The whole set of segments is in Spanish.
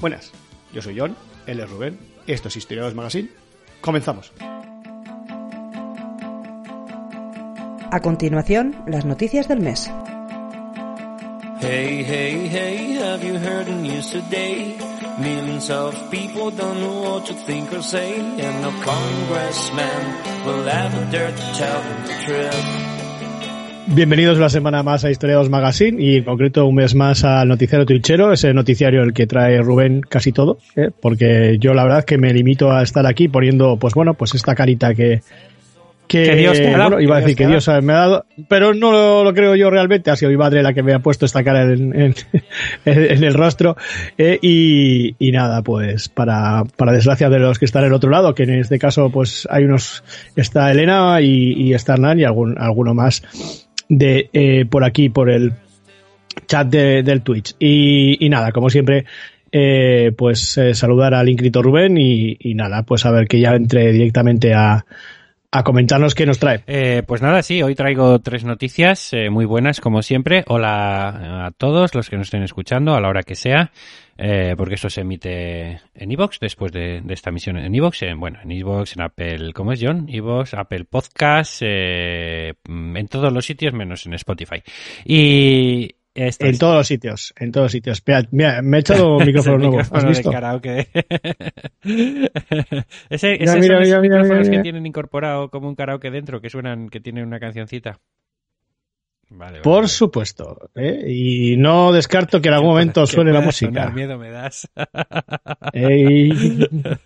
Buenas, yo soy John, él es Rubén, esto es Historiadores Magazine. Comenzamos. A continuación, las noticias del mes. Hey, hey, hey, have you heard the news today? Millions of people don't know what to think or say, and no congressman will ever dare to tell them the truth. Bienvenidos una semana más a Historiados Magazine y en concreto un mes más al noticiario Twitchero, ese noticiario el que trae Rubén casi todo, ¿eh? porque yo la verdad que me limito a estar aquí poniendo, pues bueno, pues esta carita que, que, Que Dios te ha dado, bueno, iba a decir Dios que Dios me ha dado, pero no lo, lo creo yo realmente, ha sido mi madre la que me ha puesto esta cara en, en, en el rostro. Eh, y, y nada, pues para, para desgracia de los que están en el otro lado, que en este caso pues hay unos, está Elena y, y está Hernán y algún, alguno más de eh, por aquí, por el chat de- del Twitch. Y, y nada, como siempre, eh, pues eh, saludar al inscrito Rubén y, y nada, pues a ver que ya entre directamente a, a comentarnos qué nos trae. Eh, pues nada, sí, hoy traigo tres noticias eh, muy buenas, como siempre. Hola a todos los que nos estén escuchando a la hora que sea, eh, porque esto se emite en iVoox después de, de esta emisión en iVoox. En, bueno, en iVoox, en Apple, ¿cómo es John? iVoox, Apple Podcast, eh, en todos los sitios menos en Spotify. Y En es- todos los sitios, en todos los sitios. Mira, me he echado un micrófono nuevo. micrófono ¿Has de visto? karaoke. ese, esos mira, mira, micrófonos que tienen incorporado como un karaoke dentro, que suenan, que tienen una cancioncita. Vale, Por vale. supuesto. ¿eh? Y no descarto que en algún momento suene la música. miedo me das.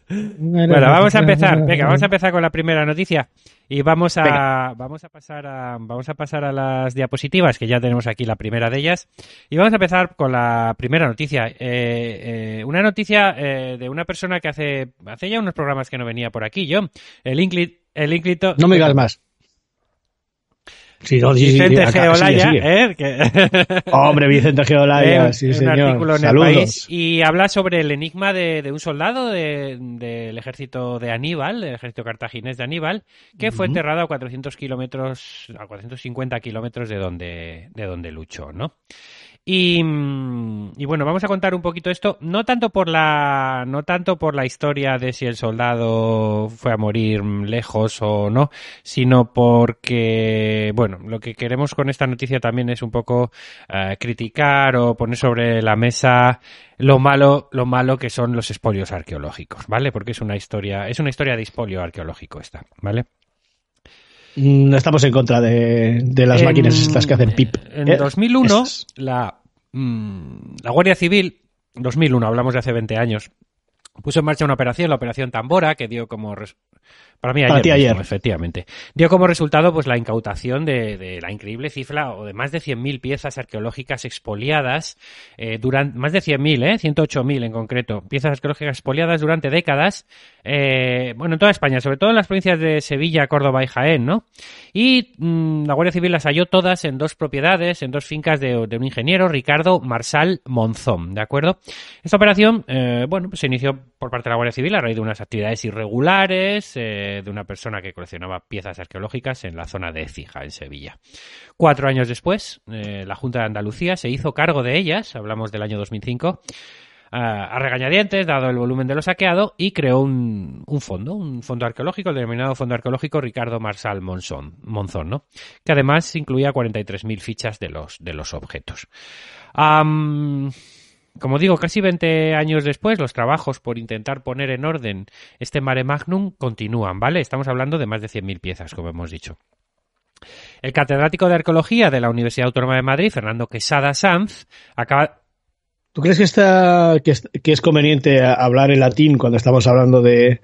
Bueno, vamos a empezar. Venga, vamos a empezar con la primera noticia y vamos a Venga. vamos a pasar a vamos a pasar a las diapositivas que ya tenemos aquí la primera de ellas y vamos a empezar con la primera noticia. Eh, eh, una noticia eh, de una persona que hace hace ya unos programas que no venía por aquí. Yo el Inclit el Inclito No me digas más. Sí, no, sí, Vicente Geolaya. ¿eh? Que- Hombre, Vicente Geolaya, Eh, sí, un señor. artículo en Saludos. el país y habla sobre el enigma de, de un soldado de- del ejército de Aníbal, del ejército cartaginés de Aníbal, que fue enterrado a 400 kilómetros, a 450 kilómetros de donde, de donde luchó, ¿no? Y, y bueno, vamos a contar un poquito esto, no tanto por la, no tanto por la historia de si el soldado fue a morir lejos o no, sino porque, bueno, lo que queremos con esta noticia también es un poco eh, criticar o poner sobre la mesa lo malo, lo malo que son los espolios arqueológicos, ¿vale? Porque es una historia, es una historia de espolio arqueológico esta, ¿vale? Mm, Estamos en contra de, de las En- máquinas estas que hacen pip. En ¿eh? 2001, Estas. la, mm, la Guardia Civil, 2001, hablamos de hace 20 años, puso en marcha una operación, la Operación Tambora, que dio como... Para mí Para ayer, ti mismo, ayer. efectivamente. Dio como resultado pues la incautación de, de la increíble cifra o de más de 100.000 piezas arqueológicas expoliadas eh, durante más de 100.000, ¿eh? 108.000 en concreto, piezas arqueológicas expoliadas durante décadas, eh, bueno, en toda España, sobre todo en las provincias de Sevilla, Córdoba y Jaén, ¿no? Y mm, la Guardia Civil las halló todas en dos propiedades, en dos fincas de, de un ingeniero, Ricardo Marsal Monzón, ¿de acuerdo? Esta operación, eh, bueno, pues se inició por parte de la Guardia Civil a raíz de unas actividades irregulares eh, de una persona que coleccionaba piezas arqueológicas en la zona de Écija, en Sevilla. Cuatro años después, eh, la Junta de Andalucía se hizo cargo de ellas, hablamos del año 2005, a, regañadientes, dado el volumen de lo saqueado, y creó un, fondo, un fondo arqueológico, el denominado Fondo Arqueológico Ricardo Marsal Monzón, ¿no? que además incluía 43.000 fichas de los, de los objetos. Como digo, casi 20 años después, los trabajos por intentar poner en orden este mare magnum continúan, ¿vale? Estamos hablando de más de 100.000 piezas, como hemos dicho. El catedrático de arqueología de la Universidad Autónoma de Madrid, Fernando Quesada Sanz, acaba, ¿Tú crees que, está, que, es, que es conveniente hablar en latín cuando estamos hablando de,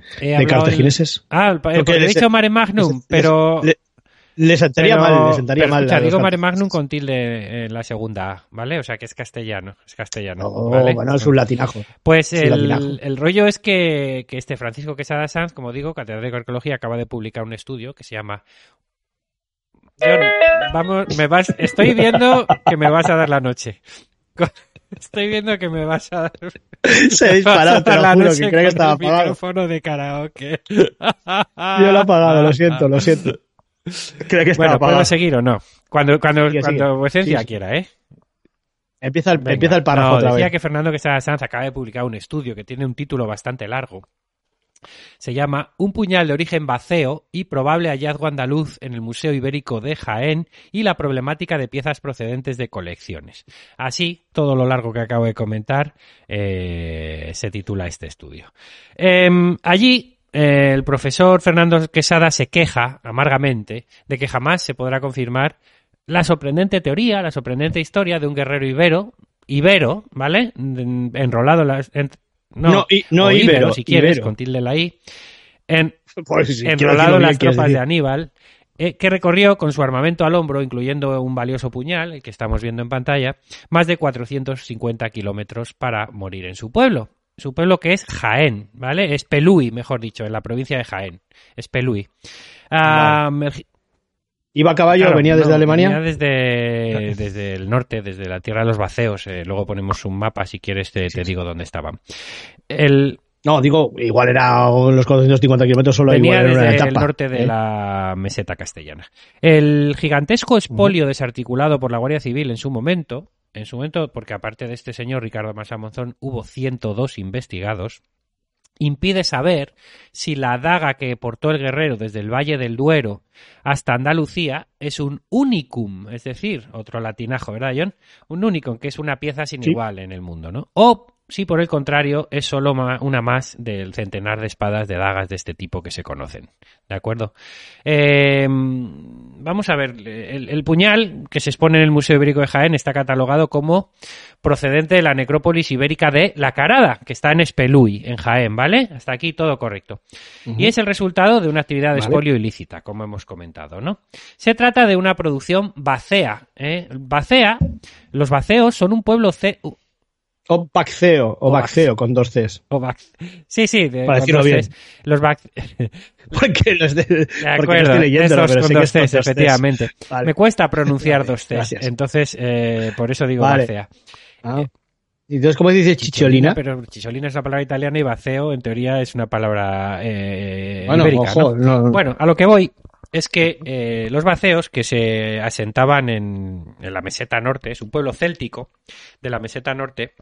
cartagineses? en- Ah, el- Porque he dicho Mare Magnum, pero... le- Les sentaría pero- mal, les sentaría pero mal. escucha, digo Mare. Magnum con tilde en la segunda A, ¿vale? O sea que es castellano, es castellano. Oh, ¿vale? bueno, es un latinajo. Pues latinajo. el, el rollo es que, que este Francisco Quesada Sanz, como digo, catedrático de arqueología, acaba de publicar un estudio que se llama John, vamos, me vas, estoy viendo que me vas a dar la noche. Estoy viendo que me vas a dar. Se ha disparado, te lo juro, que creía que estaba el apagado. micrófono de karaoke. Yo lo he apagado, lo siento, lo siento. Que Bueno. ¿puedo seguir o no? Cuando, cuando, Sigue, cuando sigue. vuecencia quiera, ¿eh? Empieza el, Venga. empieza el párrafo No, otra decía vez. que Fernando Quesada Sanz acaba de publicar un estudio que tiene un título bastante largo. Se llama Un puñal de origen vaceo y probable hallazgo andaluz en el Museo Ibérico de Jaén y la problemática de piezas procedentes de colecciones. Así, todo lo largo que acabo de comentar eh, se titula este estudio. Em, allí, el profesor Fernando Quesada se queja amargamente de que jamás se podrá confirmar la sorprendente teoría, la sorprendente historia de un guerrero ibero, ibero, ¿vale? En- Enrolado en las... en- no, No, i- no o íbero, si quieres, ibero. con tilde la I. En, Pues enrolado en las tropas de. Aníbal, eh, que recorrió con su armamento al hombro, incluyendo un valioso puñal, el que estamos viendo en pantalla, más de 450 kilómetros para morir en su pueblo. Su pueblo que es Jaén, ¿vale? Es Peluy, mejor dicho, en la provincia de Jaén. Es. Ah, el gi- Iba a caballo, Claro, venía desde no, Alemania. venía desde, desde el norte, desde la tierra de los vaceos. eh, luego ponemos un mapa, si quieres te, te digo dónde estaban. El, No, digo, igual era los 450 kilómetros solo venía igual era una desde el etapa. norte de ¿eh? la meseta castellana. El gigantesco espolio desarticulado por la Guardia Civil en su momento, en su momento, porque aparte de este señor Ricardo Massa Monzón, hubo 102 investigados, impide saber si la daga que portó el guerrero desde el Valle del Duero hasta Andalucía es un unicum, es decir, otro latinajo, ¿verdad, John? Un unicum, que es una pieza sin Sí. igual en el mundo, ¿no? O si por el contrario es solo una más del centenar de espadas de dagas de este tipo que se conocen, ¿de acuerdo? Eh, vamos a ver, el, el puñal que se expone en el Museo Ibérico de Jaén está catalogado como procedente de la necrópolis ibérica de La Carada, que está en Espeluy, en Jaén, ¿vale? Hasta aquí todo correcto. Y es el resultado de una actividad de Vale. expolio ilícita, como hemos comentado, ¿no? Se trata de una producción bacea. ¿eh? Bacea, los baceos son un pueblo ce- O Baxeo, o Baxeo con dos Cs. o Sí, sí, de, Para decirlo bien. Cs. Los bac- Porque los de, De porque estoy leyendo, pero con sé que dos con Cs, efectivamente. Vale. Me cuesta pronunciar dos Cs, gracias. entonces eh, por eso digo Vale. bacea. Ah. Entonces, ¿cómo dice chicholina? Pero chicholina es una palabra italiana y baceo en teoría es una palabra eh, Bueno, ibérica, ojo, ¿no? no- Bueno, a lo que voy es que eh, los baceos que se asentaban en, en la meseta norte, es un pueblo céltico de la meseta norte,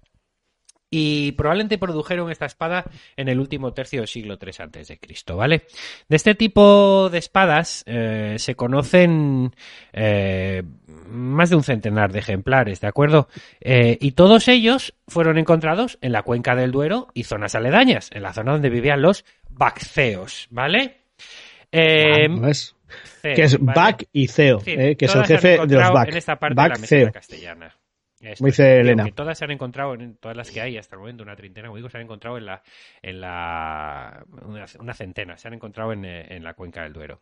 y probablemente produjeron esta espada en el último tercio del siglo III antes de Cristo, ¿vale? De este tipo de espadas eh, se conocen eh, más de un centenar de ejemplares, ¿de acuerdo? Eh, y todos ellos fueron encontrados en la cuenca del Duero y zonas aledañas, en la zona donde vivían los bacceos, ¿ale? Eh, Ah, Que es ¿vale? Bac y Ceo, que es el jefe de los Bac. En esta parte Bac de la meseta Ceo. castellana. Esto dice Elena. que todas se han encontrado, en todas las que hay hasta el momento, una treintena, como digo, se han encontrado en la, en la, una, una centena, se han encontrado en, eh, en la cuenca del Duero.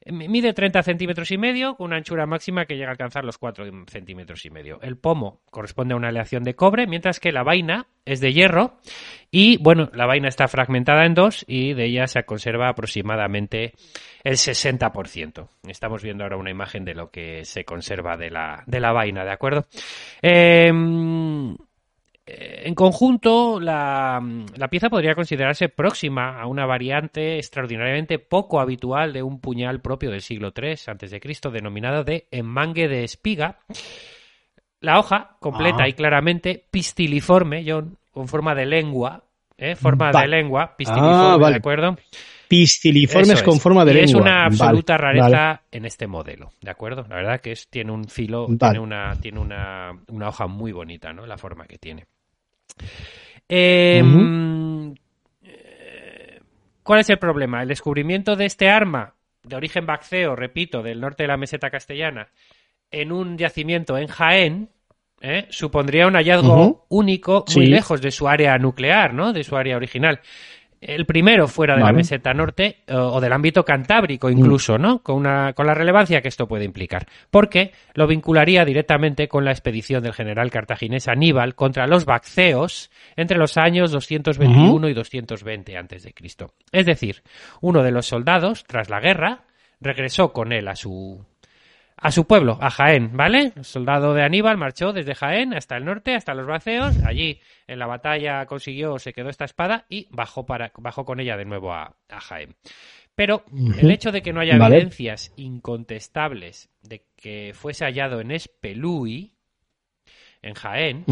Eh, Mide 30 centímetros y medio, con una anchura máxima que llega a alcanzar los 4 centímetros y medio. El pomo corresponde a una aleación de cobre, mientras que la vaina es de hierro y, bueno, la vaina está fragmentada en dos y de ella se conserva aproximadamente el 60%. Estamos viendo ahora una imagen de lo que se conserva de la, de la vaina, ¿de acuerdo? Eh, en conjunto, la, la, pieza podría considerarse próxima a una variante extraordinariamente poco habitual de un puñal propio del siglo III a.C., denominado de enmangue de espiga. La hoja, completa Ah. y claramente pistiliforme, John, con forma de lengua, ¿eh? forma Va- de lengua, pistiliforme, Ah, vale. ¿de acuerdo? Pistiliformes Eso con es. forma de Y lengua. Es una Vale, absoluta rareza vale. en este modelo, ¿de acuerdo? La verdad que es, tiene un filo, tiene, una, tiene una, una hoja muy bonita, ¿no? La forma que tiene. Eh, eh, ¿Cuál es el problema? El descubrimiento de este arma de origen baxeo, repito, del norte de la meseta castellana, en un yacimiento en Jaén, ¿eh? supondría un hallazgo único muy Sí. lejos de su área nuclear, ¿no? De su área original. El primero fuera de la meseta norte o, o del ámbito cantábrico incluso, ¿no? Con, una, con la relevancia que esto puede implicar. Porque lo vincularía directamente con la expedición del general cartaginés Aníbal contra los Bacceos entre los años 221 y 220 antes de Cristo. Es decir, uno de los soldados, tras la guerra, regresó con él a su a su pueblo, a Jaén, ¿vale? El soldado de Aníbal marchó desde Jaén hasta el norte, hasta los Baceos. Allí en la batalla consiguió, se quedó esta espada y bajó, para, bajó con ella de nuevo a, a Jaén. Pero el hecho de que no haya Vale. evidencias incontestables de que fuese hallado en Espelúi, en Jaén.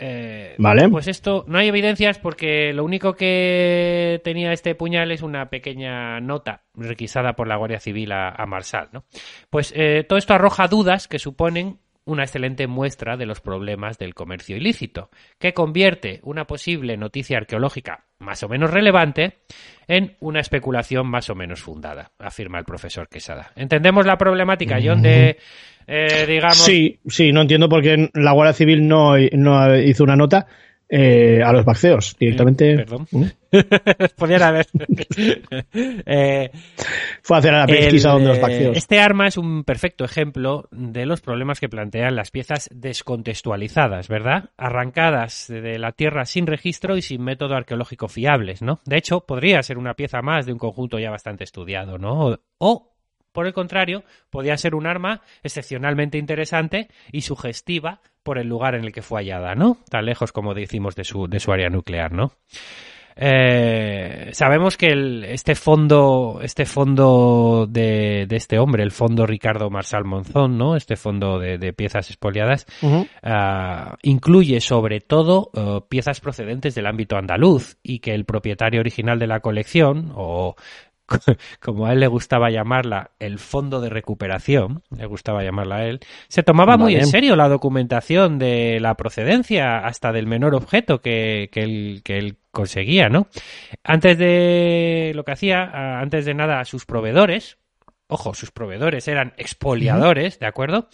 Eh, Vale. Pues esto, no hay evidencias porque lo único que tenía este puñal es una pequeña nota requisada por la Guardia Civil a, a Marsal, ¿no? Pues eh, todo esto arroja dudas que suponen una excelente muestra de los problemas del comercio ilícito, que convierte una posible noticia arqueológica más o menos relevante en una especulación más o menos fundada, afirma el profesor Quesada. ¿Entendemos la problemática, John, de, eh, digamos... Sí, sí, no entiendo por qué la Guardia Civil no, no hizo una nota eh, a los baxeos directamente. Perdón. ¿Mm? Podrían haber. Eh, Fue a hacer a la pesquisa donde los eh, baxeos. este arma es un perfecto ejemplo de los problemas que plantean las piezas descontextualizadas, ¿verdad? Arrancadas de la tierra sin registro y sin método arqueológico fiables, ¿no? De hecho, podría ser una pieza más de un conjunto ya bastante estudiado, ¿no? O, o, por el contrario, podía ser un arma excepcionalmente interesante y sugestiva por el lugar en el que fue hallada, ¿no? Tan lejos como decimos de su, de su área nuclear, ¿no? Eh, sabemos que el- este fondo, este fondo de, de este hombre, el fondo Ricardo Marsal Monzón, ¿no? Este fondo de, de piezas expoliadas, ah, incluye sobre todo eh, piezas procedentes del ámbito andaluz y que el propietario original de la colección, o como a él le gustaba llamarla, el fondo de recuperación, le gustaba llamarla a él, se tomaba muy en serio la documentación de la procedencia hasta del menor objeto que, que él, que él conseguía, ¿no? Antes de lo que hacía, antes de nada, a sus proveedores, ojo, sus proveedores eran expoliadores, ¿de acuerdo?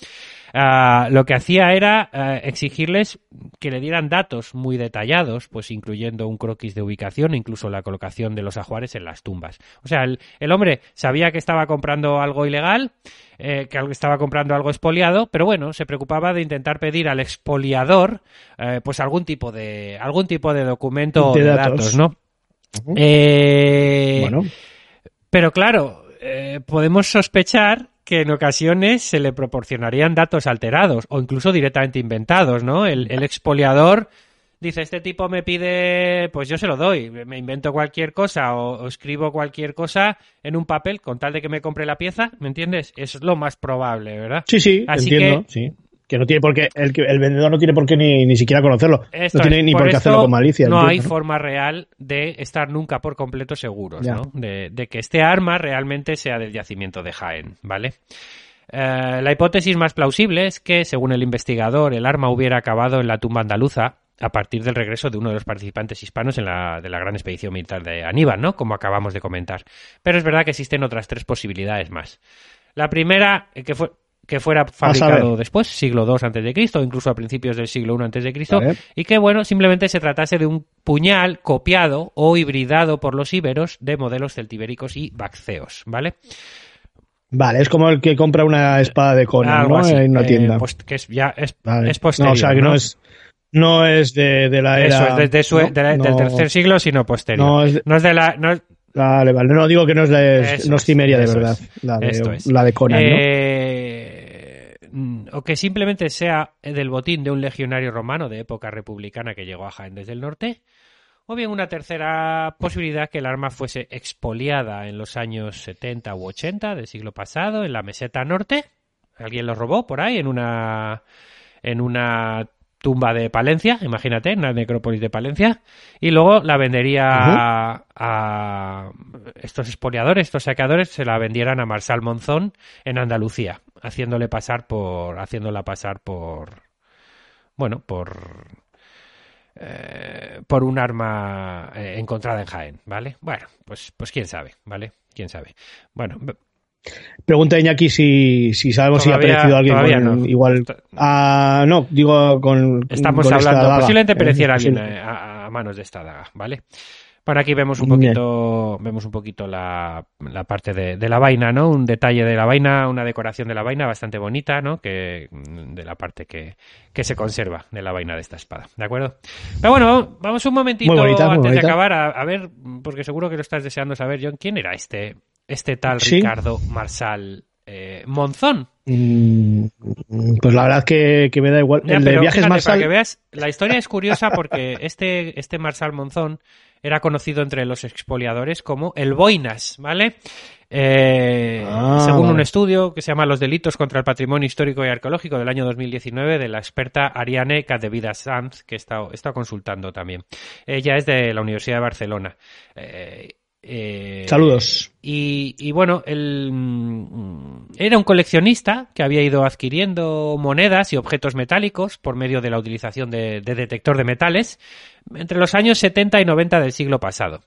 Ah, lo que hacía era ah, exigirles que le dieran datos muy detallados, pues incluyendo un croquis de ubicación, e incluso la colocación de los ajuares en las tumbas. O sea, el, el hombre sabía que estaba comprando algo ilegal, eh, que estaba comprando algo expoliado, pero bueno, se preocupaba de intentar pedir al expoliador, eh, pues algún tipo de algún tipo de documento De de, datos. datos, ¿no? Eh, bueno, pero claro, eh, podemos sospechar que en ocasiones se le proporcionarían datos alterados o incluso directamente inventados, ¿no? El, el expoliador dice, este tipo me pide, pues yo se lo doy, me invento cualquier cosa o, o escribo cualquier cosa en un papel con tal de que me compre la pieza, ¿me entiendes? Es lo más probable, ¿verdad? sí, sí, Así entiendo, que- sí. Que no tiene por qué, el, el vendedor no tiene por qué ni, ni siquiera conocerlo. Esto no tiene es, ni por, qué hacerlo con malicia. No hay forma real de estar nunca por completo seguros. ¿no? De, de que este arma realmente sea del yacimiento de Jaén, ¿vale? Eh, la hipótesis más plausible es que, según el investigador, el arma hubiera acabado en la tumba andaluza a partir del regreso de uno de los participantes hispanos en la, de la gran expedición militar de Aníbal, ¿no? Como acabamos de comentar. Pero es verdad que existen otras tres posibilidades más. La primera, eh, que fue que fuera fabricado después, siglo II antes de Cristo, o incluso a principios del siglo I antes de Cristo, y que bueno, simplemente se tratase de un puñal copiado o hibridado por los íberos de modelos celtibéricos y baxeos, ¿vale? Vale, es como el que compra una espada de Conan, ¿no? así, En una eh, tienda. pues que es ya es, Vale. es posterior. No, o sea, que no, es no es de, de la era... Eso es, desde su- no, de la- del no. tercer siglo, sino posterior. No, es de- No es de la. no es- Vale, vale. No digo que no es, de, no es Cimeria de verdad. La esto de, es. la de Conan, ¿no? Eh, mm, O que simplemente sea del botín de un legionario romano de época republicana que llegó a Jaén desde el norte. O bien una tercera posibilidad que el arma fuese expoliada en los años 70 u 80 del siglo pasado en la meseta norte. Alguien lo robó por ahí en una en una tumba de Palencia, imagínate, en la necrópolis de Palencia, y luego la vendería a, a estos expoliadores, estos saqueadores, se la vendieran a Marsal Monzón en Andalucía, haciéndole pasar por, haciéndola pasar por, bueno, por, eh, por un arma eh, encontrada en Jaén, ¿vale? Bueno, pues, pues quién sabe, ¿vale? Quién sabe. Bueno, Pregunta Iñaki si, si sabemos si ha perecido alguien con no. igual. Ah, no, digo con. Estamos con esta hablando, daga. posiblemente Eh, pereciera alguien eh, a, a manos de esta daga, ¿vale? Bueno, aquí vemos un poquito, vemos un poquito la, la parte de, de la vaina, ¿no? Un detalle de la vaina, una decoración de la vaina bastante bonita, ¿no? Que de la parte que, que se conserva de la vaina de esta espada, ¿de acuerdo? Pero bueno, vamos- un momentito bonita, antes de acabar a, a ver, porque seguro que lo estás deseando saber, John, ¿quién era este, este tal Sí. Ricardo Marsal eh, Monzón. Mm, Pues la verdad que, que me da igual. El de viajes fíjate, más para que veas, la historia es curiosa porque este, este Marsal Monzón era conocido entre los expoliadores como el Boinas, ¿vale? Eh, Ah, según un estudio que se llama Los delitos contra el patrimonio histórico y arqueológico del año 2019 de la experta Ariane Cadevida Sanz, que he estado, he estado consultando también. Ella es de la Universidad de Barcelona. Eh, eh, Saludos. y, y bueno, él mm, era un coleccionista que había ido adquiriendo monedas y objetos metálicos por medio de la utilización de, de detector de metales entre los años 70 y 90 del siglo pasado.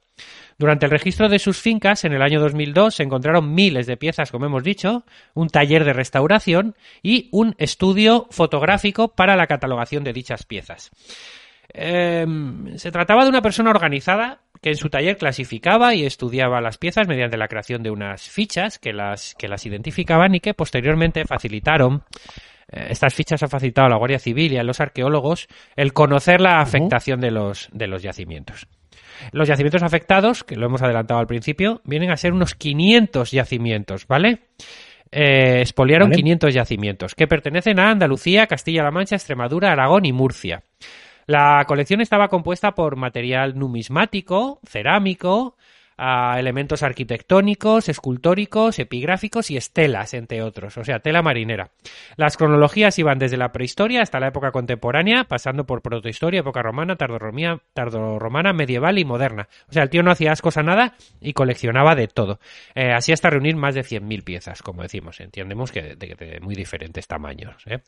Durante el registro de sus fincas, en el año 2002, se encontraron miles de piezas, como hemos dicho, un taller de restauración y un estudio fotográfico para la catalogación de dichas piezas. Eh, se trataba de una persona organizada que en su taller clasificaba y estudiaba las piezas mediante la creación de unas fichas que las, que las identificaban y que posteriormente facilitaron. eh, estas fichas han facilitado a la Guardia Civil y a los arqueólogos el conocer la afectación de, los, de los yacimientos. Los yacimientos afectados, que lo hemos adelantado al principio, vienen a ser unos 500 yacimientos, ¿vale? Eh, expoliaron Vale. 500 yacimientos que pertenecen a Andalucía, Castilla-La Mancha, Extremadura, Aragón y Murcia. La colección estaba compuesta por material numismático, cerámico, a elementos arquitectónicos, escultóricos, epigráficos y estelas, entre otros, o sea, tela marinera. Las cronologías iban desde la prehistoria hasta la época contemporánea, pasando por protohistoria, época romana, tardorromana, medieval y moderna. O sea, el tío no hacía ascos a nada y coleccionaba de todo. Eh, así hasta reunir más de 100.000 piezas, como decimos. Entendemos que de, de muy diferentes tamaños. ¿eh?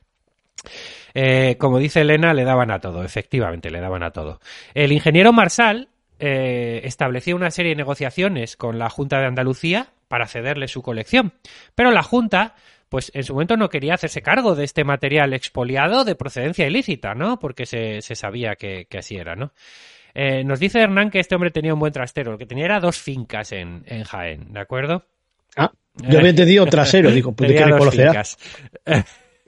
Eh, como dice Elena, le daban a todo, efectivamente, le daban a todo. El ingeniero Marsal eh, estableció una serie de negociaciones con la Junta de Andalucía para cederle su colección, pero la Junta, pues en su momento no quería hacerse cargo de este material expoliado de procedencia ilícita, ¿no? Porque se, se sabía que, que así era, ¿no? Eh, nos dice Hernán que este hombre tenía un buen trastero, lo que tenía era dos fincas en, en Jaén, ¿de acuerdo? Ah, yo había entendido trasero. Digo, pues de qué le dos conocerá.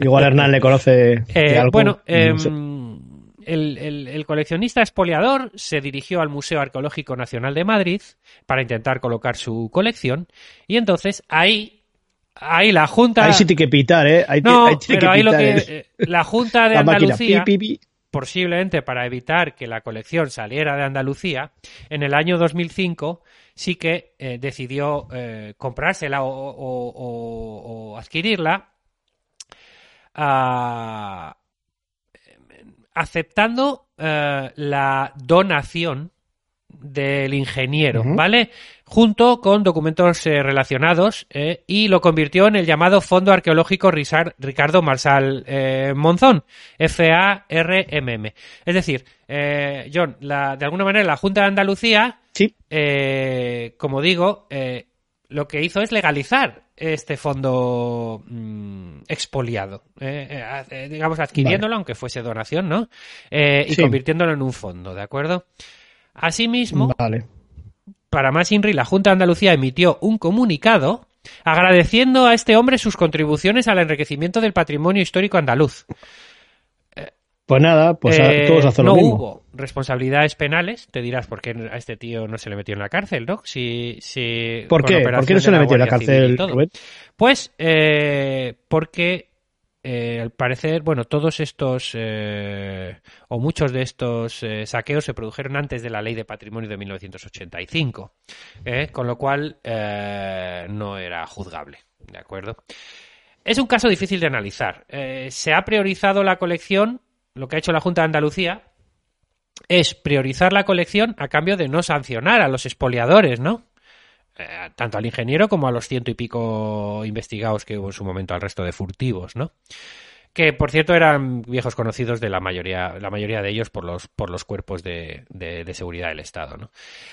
Igual Hernán le conoce. Eh, bueno, no sé. em, el, el- el coleccionista expoliador se dirigió al Museo Arqueológico Nacional de Madrid para intentar colocar su colección y entonces ahí, ahí la Junta... Ahí sí tiene que pitar, ¿eh? Ahí, no, ahí pero que ahí lo pitar, que... ¿eh? eh, La Junta de La máquina. Andalucía Pi, pi, pi. posiblemente para evitar que la colección saliera de Andalucía, en el año 2005 sí que eh, decidió eh, comprársela o, o- o- o adquirirla aceptando eh, la donación del ingeniero. ¿vale? Junto con documentos eh, relacionados eh, y lo convirtió en el llamado Fondo Arqueológico Ricardo Marsal eh, Monzón, F-A-R-M-M. Es decir, John, la- de alguna manera la Junta de Andalucía Sí, como digo, eh, lo que hizo es legalizar este fondo mm, expoliado, eh, eh, eh, digamos, adquiriéndolo, aunque fuese donación, ¿no? Eh, y Sí. convirtiéndolo en un fondo, ¿de acuerdo? Asimismo, vale. para más INRI, la Junta de Andalucía emitió un comunicado agradeciendo a este hombre sus contribuciones al enriquecimiento del patrimonio histórico andaluz. Pues nada, pues a- Eh, todos hacen no lo mismo. hubo responsabilidades penales. Te dirás por qué a este tío no se le metió en la cárcel, ¿no? Si, si, ¿Por qué? ¿Por qué no se le metió en la cárcel. Rubén? Pues eh, porque eh, al parecer, bueno, todos estos eh, o muchos de estos eh, saqueos se produjeron antes de la ley de patrimonio de 1985, ¿eh? con lo cual eh, no era juzgable, ¿de acuerdo? Es un caso difícil de analizar. Se ha priorizado la colección, lo que ha hecho la Junta de Andalucía es priorizar la colección a cambio de no sancionar a los expoliadores, ¿no? Eh, tanto al ingeniero como a los ciento y pico investigados que hubo en su momento al resto de furtivos, ¿no? Que por cierto eran viejos conocidos de la mayoría, la mayoría de ellos por los, por los cuerpos de, de- de seguridad del Estado, ¿no?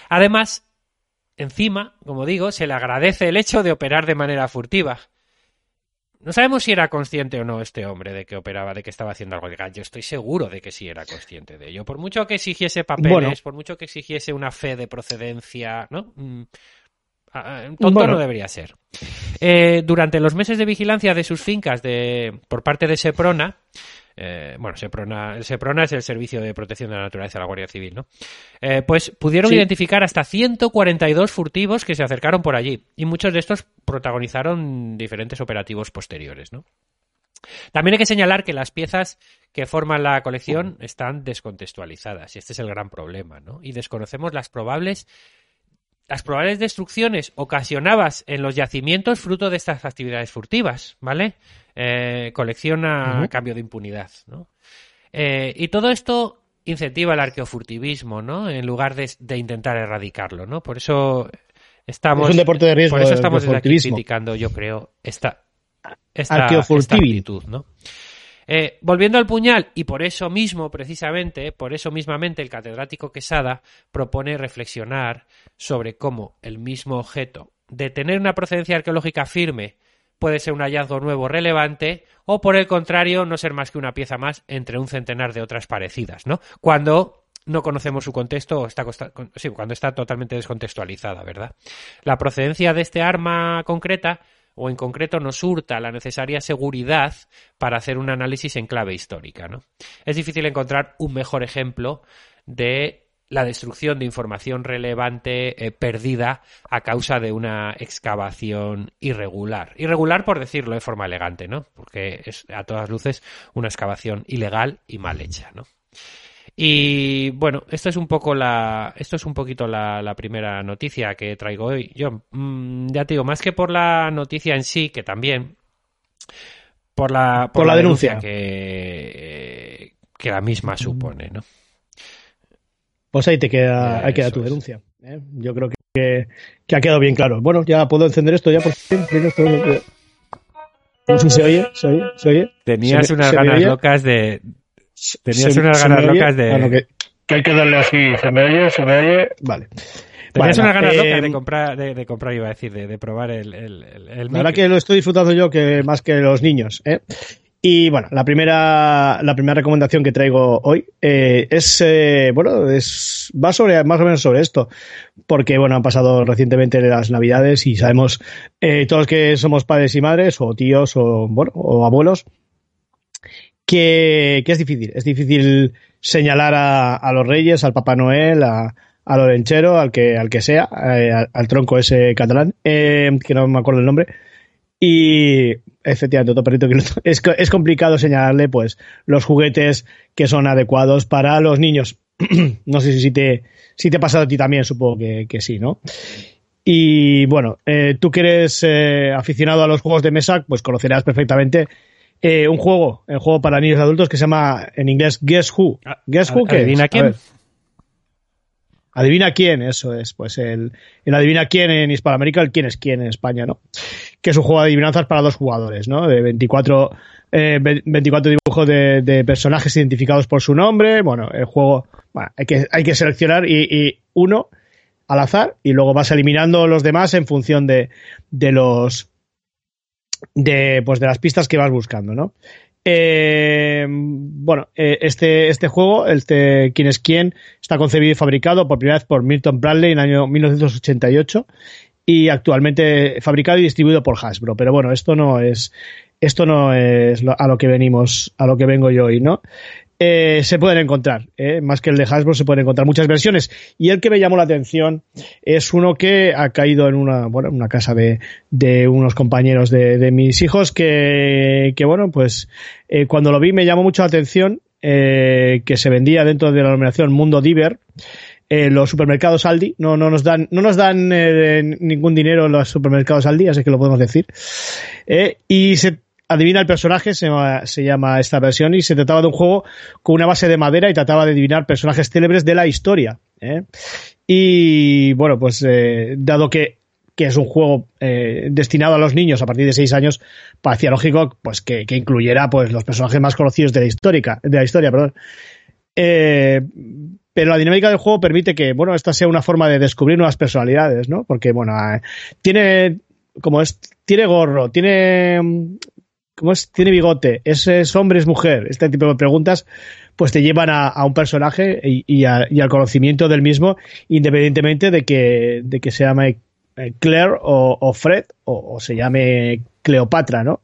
Además, encima, como digo, se le agradece el hecho de operar de manera furtiva. No sabemos si era consciente o no este hombre de que operaba, de que estaba haciendo algo ilegal. Yo estoy seguro de que sí era consciente de ello. Por mucho que exigiese papeles, Bueno. por mucho que exigiese una fe de procedencia, ¿no? Mm, ah, ah, tonto Bueno. no debería ser. Eh, durante los meses de vigilancia de sus fincas de, por parte de Seprona, eh, bueno, Seprona, Seprona es el Servicio de Protección de la Naturaleza de la Guardia Civil, ¿no? Eh, pues pudieron Sí. identificar hasta 142 furtivos que se acercaron por allí y muchos de estos protagonizaron diferentes operativos posteriores, ¿no? También hay que señalar que las piezas que forman la colección están descontextualizadas y este es el gran problema, ¿no? Y desconocemos las probables las probables destrucciones ocasionadas en los yacimientos fruto de estas actividades furtivas, ¿vale? Eh, colección a Ujú. cambio de impunidad, ¿no? Eh, y todo esto incentiva el arqueofurtivismo, ¿no? En lugar de, de intentar erradicarlo, ¿no? Por eso estamos... Es un deporte de riesgo. por eso estamos desde aquí criticando, yo creo, esta, esta, esta actitud, ¿no? Eh, volviendo al puñal, y por eso mismo, precisamente, por eso mismamente, el catedrático Quesada propone reflexionar sobre cómo el mismo objeto, de tener una procedencia arqueológica firme, puede ser un hallazgo nuevo relevante, o por el contrario, no ser más que una pieza más entre un centenar de otras parecidas, ¿no? Cuando no conocemos su contexto o está, cuando está totalmente descontextualizada, ¿verdad? La procedencia de este arma concreta o en concreto nos hurta la necesaria seguridad para hacer un análisis en clave histórica. ¿no? Es difícil encontrar un mejor ejemplo de la destrucción de información relevante eh, perdida a causa de una excavación irregular. Irregular por decirlo de forma elegante, ¿no? Porque es a todas luces una excavación ilegal y mal hecha, ¿no? Y bueno, esto es un poco la, esto es un poquito la, la primera noticia que traigo hoy. Yo, mm, ya te digo, más que por la noticia en sí, que también, por la, Por la denuncia. que, que la misma supone, ¿no? Pues ahí te queda, Eh, ahí queda tu denuncia. ¿eh? Yo creo que, que ha quedado bien claro. Bueno, ya puedo encender esto ya por fin. Esto- No sé si se oye, se oye, se oye. Tenías Se unas se ganas locas de, Tenías se- unas ganas locas de- que, que hay que darle así. Se me oye, se me oye. Vale. tenías unas ganas eh, locas de comprar, de, de comprar, iba a decir, de, de probar el, el, el, el La verdad que lo estoy disfrutando yo que más que los niños. ¿eh? Y bueno, la primera, la primera recomendación que traigo hoy eh, es, eh, bueno, es, va sobre, más o menos sobre esto. Porque, bueno, han pasado recientemente las navidades y sabemos, eh, todos que somos padres y madres, o tíos, o, bueno, o abuelos, que, es difícil. Es difícil señalar a, los reyes, al Papá Noel, a, a Lorenchero, al que, al que sea, eh, al, al tronco ese catalán, eh, que no me acuerdo el nombre. Y efectivamente, otro perrito que es, es complicado señalarle pues los juguetes que son adecuados para los niños. no sé si te, si te ha pasado a ti también, supongo que, que sí, ¿no? Y bueno, eh, tú que eres aficionado a los juegos de mesa, pues conocerás perfectamente eh, un juego, el juego para niños y adultos que se llama en inglés Guess Who. Ah, Guess Who, ¿qué es? ¿Adivina quién? Adivina quién, eso es. Pues el, el adivina quién en Hispanoamérica, el quién es quién en España, ¿no? Que es un juego de adivinanzas para dos jugadores, ¿no? De 24, eh, ve- 24 dibujos de, de personajes identificados por su nombre. Bueno, el juego, bueno, hay que, hay que seleccionar y, y uno al azar y luego vas eliminando los demás en función de, de los de pues de las pistas que vas buscando, ¿no? Eh, bueno, eh, este, este juego, este quién es quién, está concebido y fabricado por primera vez por Milton Bradley en el año 1988 y actualmente fabricado y distribuido por Hasbro. Pero bueno, esto no es esto no es a lo que venimos, a lo que vengo yo hoy, ¿no? Eh, se pueden encontrar, ¿eh? más que el de Hasbro, se pueden encontrar muchas versiones. Y el que me llamó la atención es uno que ha caído en una, bueno, en una casa de, de unos compañeros de, de mis hijos que, que bueno, pues eh, cuando lo vi me llamó mucho la atención eh, que se vendía dentro de la denominación Mundo Diver. Eh, los supermercados Aldi no, no nos dan no nos dan eh, ningún dinero los supermercados Aldi, así que lo podemos decir. Eh, y se adivina el personaje, se llama, se llama esta versión, y se trataba de un juego con una base de madera y trataba de adivinar personajes célebres de la historia. ¿eh? Y bueno, pues eh, dado que, que es un juego eh, destinado a los niños a partir de 6 años, parecía lógico pues que, que incluyera pues los personajes más conocidos de la histórica, de la historia, perdón. Pero la dinámica del juego permite que, bueno, esta sea una forma de descubrir nuevas personalidades, ¿no? Porque, bueno, tiene, como es, tiene gorro, tiene, ¿cómo es? Tiene bigote, es, hombre, es mujer. Este tipo de preguntas, pues te llevan a, un personaje y, a- al conocimiento del mismo, independientemente de que, se llame eh, Claire o, Fred o, se llame Cleopatra, ¿no?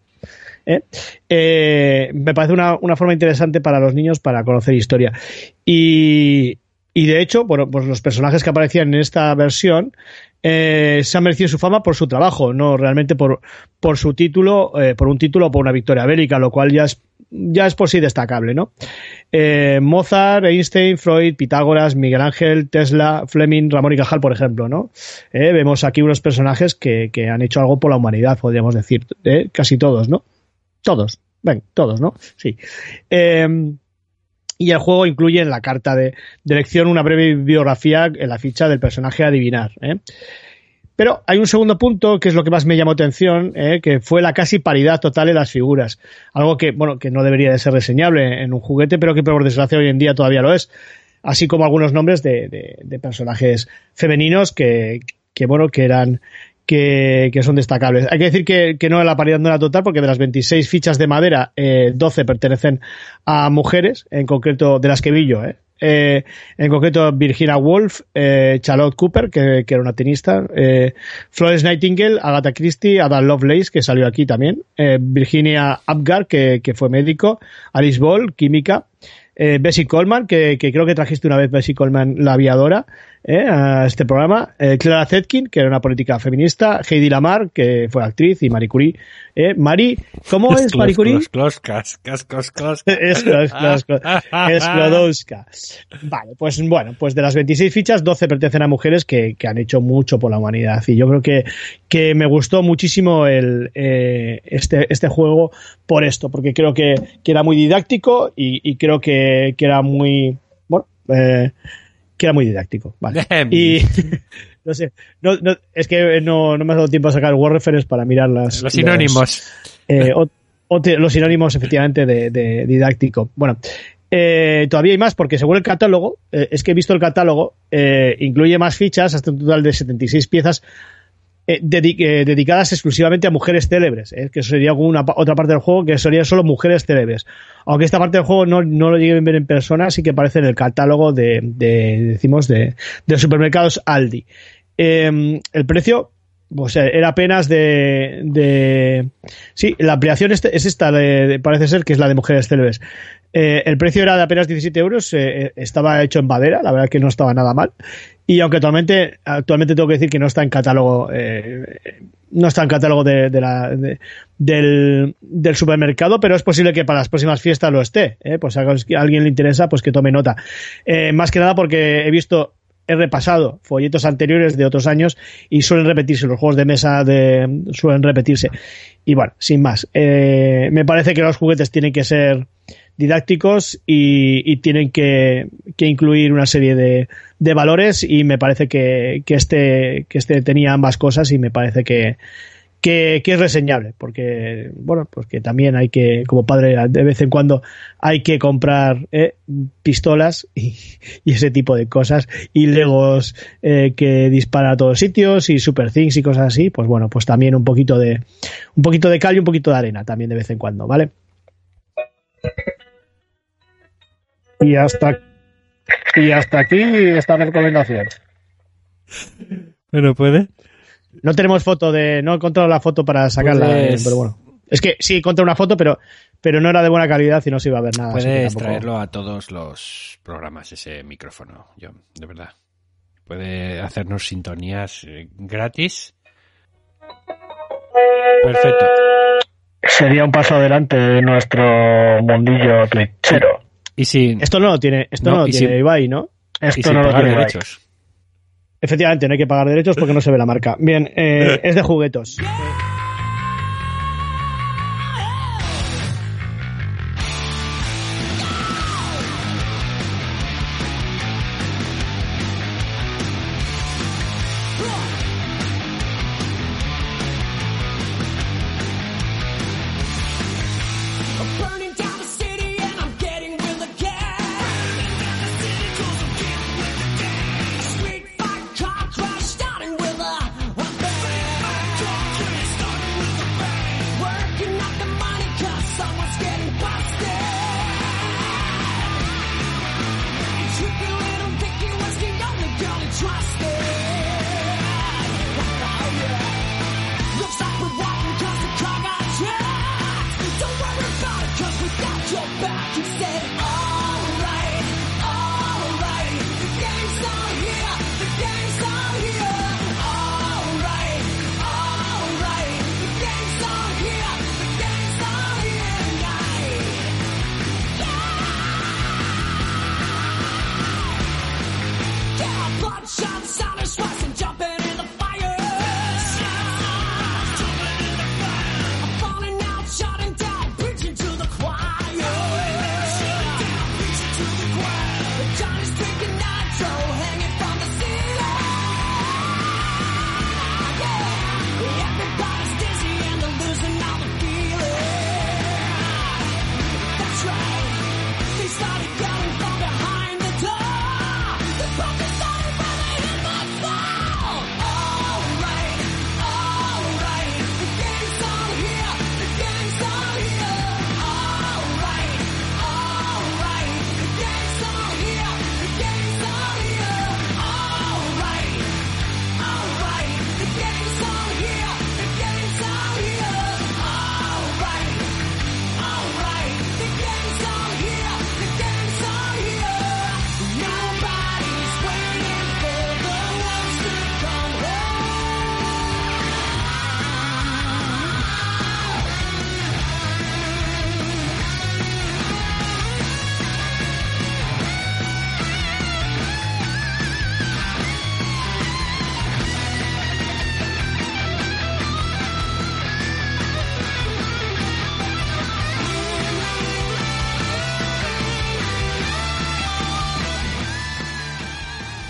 ¿eh? Eh, me parece una, una, forma interesante para los niños para conocer historia. Y, y de hecho, bueno, pues los personajes que aparecían en esta versión eh, se han merecido su fama por su trabajo, no realmente por, por su título, eh, por un título o por una victoria bélica, lo cual ya es, ya es por sí destacable, ¿no? Eh, Mozart, Einstein, Freud, Pitágoras, Miguel Ángel, Tesla, Fleming, Ramón y Cajal, por ejemplo, ¿no? Vemos aquí unos personajes que, que, han hecho algo por la humanidad, podríamos decir, casi todos, ¿no? Todos, ven, todos, ¿no? Sí. Y el juego incluye en la carta de, de, elección una breve biografía en la ficha del personaje a adivinar. ¿eh? Pero hay un segundo punto que es lo que más me llamó atención, ¿eh? que fue la casi paridad total en las figuras. Algo que, bueno, que no debería de ser reseñable en un juguete, pero que por desgracia hoy en día todavía lo es. Así como algunos nombres de, de, de personajes femeninos que, que, bueno, que eran, que, que, son destacables. Hay que decir que, que, no la paridad no era total porque de las 26 fichas de madera, eh, 12 pertenecen a mujeres, en concreto de las que vi yo, ¿eh? Eh, en concreto Virginia Woolf, eh, Charlotte Cooper, que, que, era una tenista, eh, Florence Nightingale, Agatha Christie, Ada Lovelace, que salió aquí también, eh, Virginia Apgar, que, que, fue médico, Alice Ball, química, eh, Bessie Coleman, que, que, creo que trajiste una vez Bessie Coleman, la aviadora, eh, a este programa, eh, Clara Zetkin, que era una política feminista, Heidi Lamar, que fue actriz, y Marie Curie. Eh, Marie, ¿cómo es Marie Curie? Es Sklodowska. Vale, pues bueno, pues de las 26 fichas, 12 pertenecen a mujeres que, que, han hecho mucho por la humanidad. Y yo creo que, que me gustó muchísimo el, este, este juego por esto, porque creo que, que era muy didáctico y, y creo que, que, era muy, bueno, eh, que era muy didáctico. Vale. y no sé, no, no, es que no, no, me ha dado tiempo a sacar Word Reference para mirar las, los sinónimos. Eh, o, o te, los sinónimos, efectivamente, de, de didáctico. Bueno, eh, todavía hay más, porque según el catálogo, eh, es que he visto el catálogo, eh, incluye más fichas, hasta un total de 76 piezas, eh, eh, dedicadas exclusivamente a mujeres célebres, eh, que eso sería una otra parte del juego que sería solo mujeres célebres. Aunque esta parte del juego no, no lo lleguen a ver en persona, sí que aparece en el catálogo de, de decimos, de, de supermercados Aldi. Eh, el precio, pues era apenas de, de sí, la ampliación es, es esta, de, parece ser que es la de mujeres célebres. Eh, el precio era de apenas 17 euros, estaba hecho en madera, la verdad que no estaba nada mal. Y aunque actualmente, actualmente tengo que decir que no está en catálogo, eh, no está en catálogo de, de la, de, del, supermercado, pero es posible que para las próximas fiestas lo esté. ¿eh? Pues a alguien le interesa, pues que tome nota. Eh, más que nada porque he visto, he repasado folletos anteriores de otros años y suelen repetirse, los juegos de mesa de, suelen repetirse. Y bueno, sin más, eh, me parece que los juguetes tienen que ser didácticos y, y tienen que, que, incluir una serie de, de valores y me parece que, que, este, que este tenía ambas cosas y me parece que, que, que, es reseñable, porque, bueno, pues que también hay que, como padre, de vez en cuando hay que comprar eh, pistolas y, y, ese tipo de cosas, y legos eh, que disparan a todos sitios, y super things y cosas así, pues bueno, pues también un poquito de, un poquito de cal y un poquito de arena también de vez en cuando, ¿vale? Y hasta, y hasta aquí esta recomendación. Bueno, puede. No tenemos foto de. No he encontrado la foto para sacarla, pues... pero bueno. Es que sí, encontré una foto, pero, pero no era de buena calidad y no se iba a ver nada. Puedes tampoco... traerlo a todos los programas, ese micrófono, yo, de verdad. Puede hacernos sintonías eh, gratis. Perfecto. Sería un paso adelante de nuestro mundillo twitchero. Y si... Esto no lo tiene, esto no, no lo tiene si... Ibai, ¿no? Esto no lo tiene derechos. Ibai. Efectivamente, no hay que pagar derechos porque no se ve la marca. Bien, eh, es de juguetos.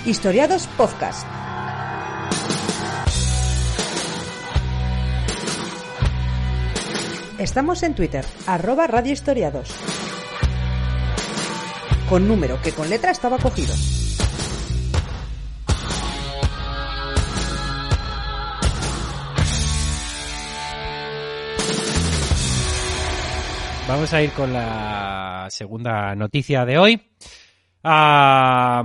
Historiados Podcast. Estamos en Twitter, arroba Radio Historiados. Con número que con letra estaba cogido. Vamos a ir con la segunda noticia de hoy. Eh,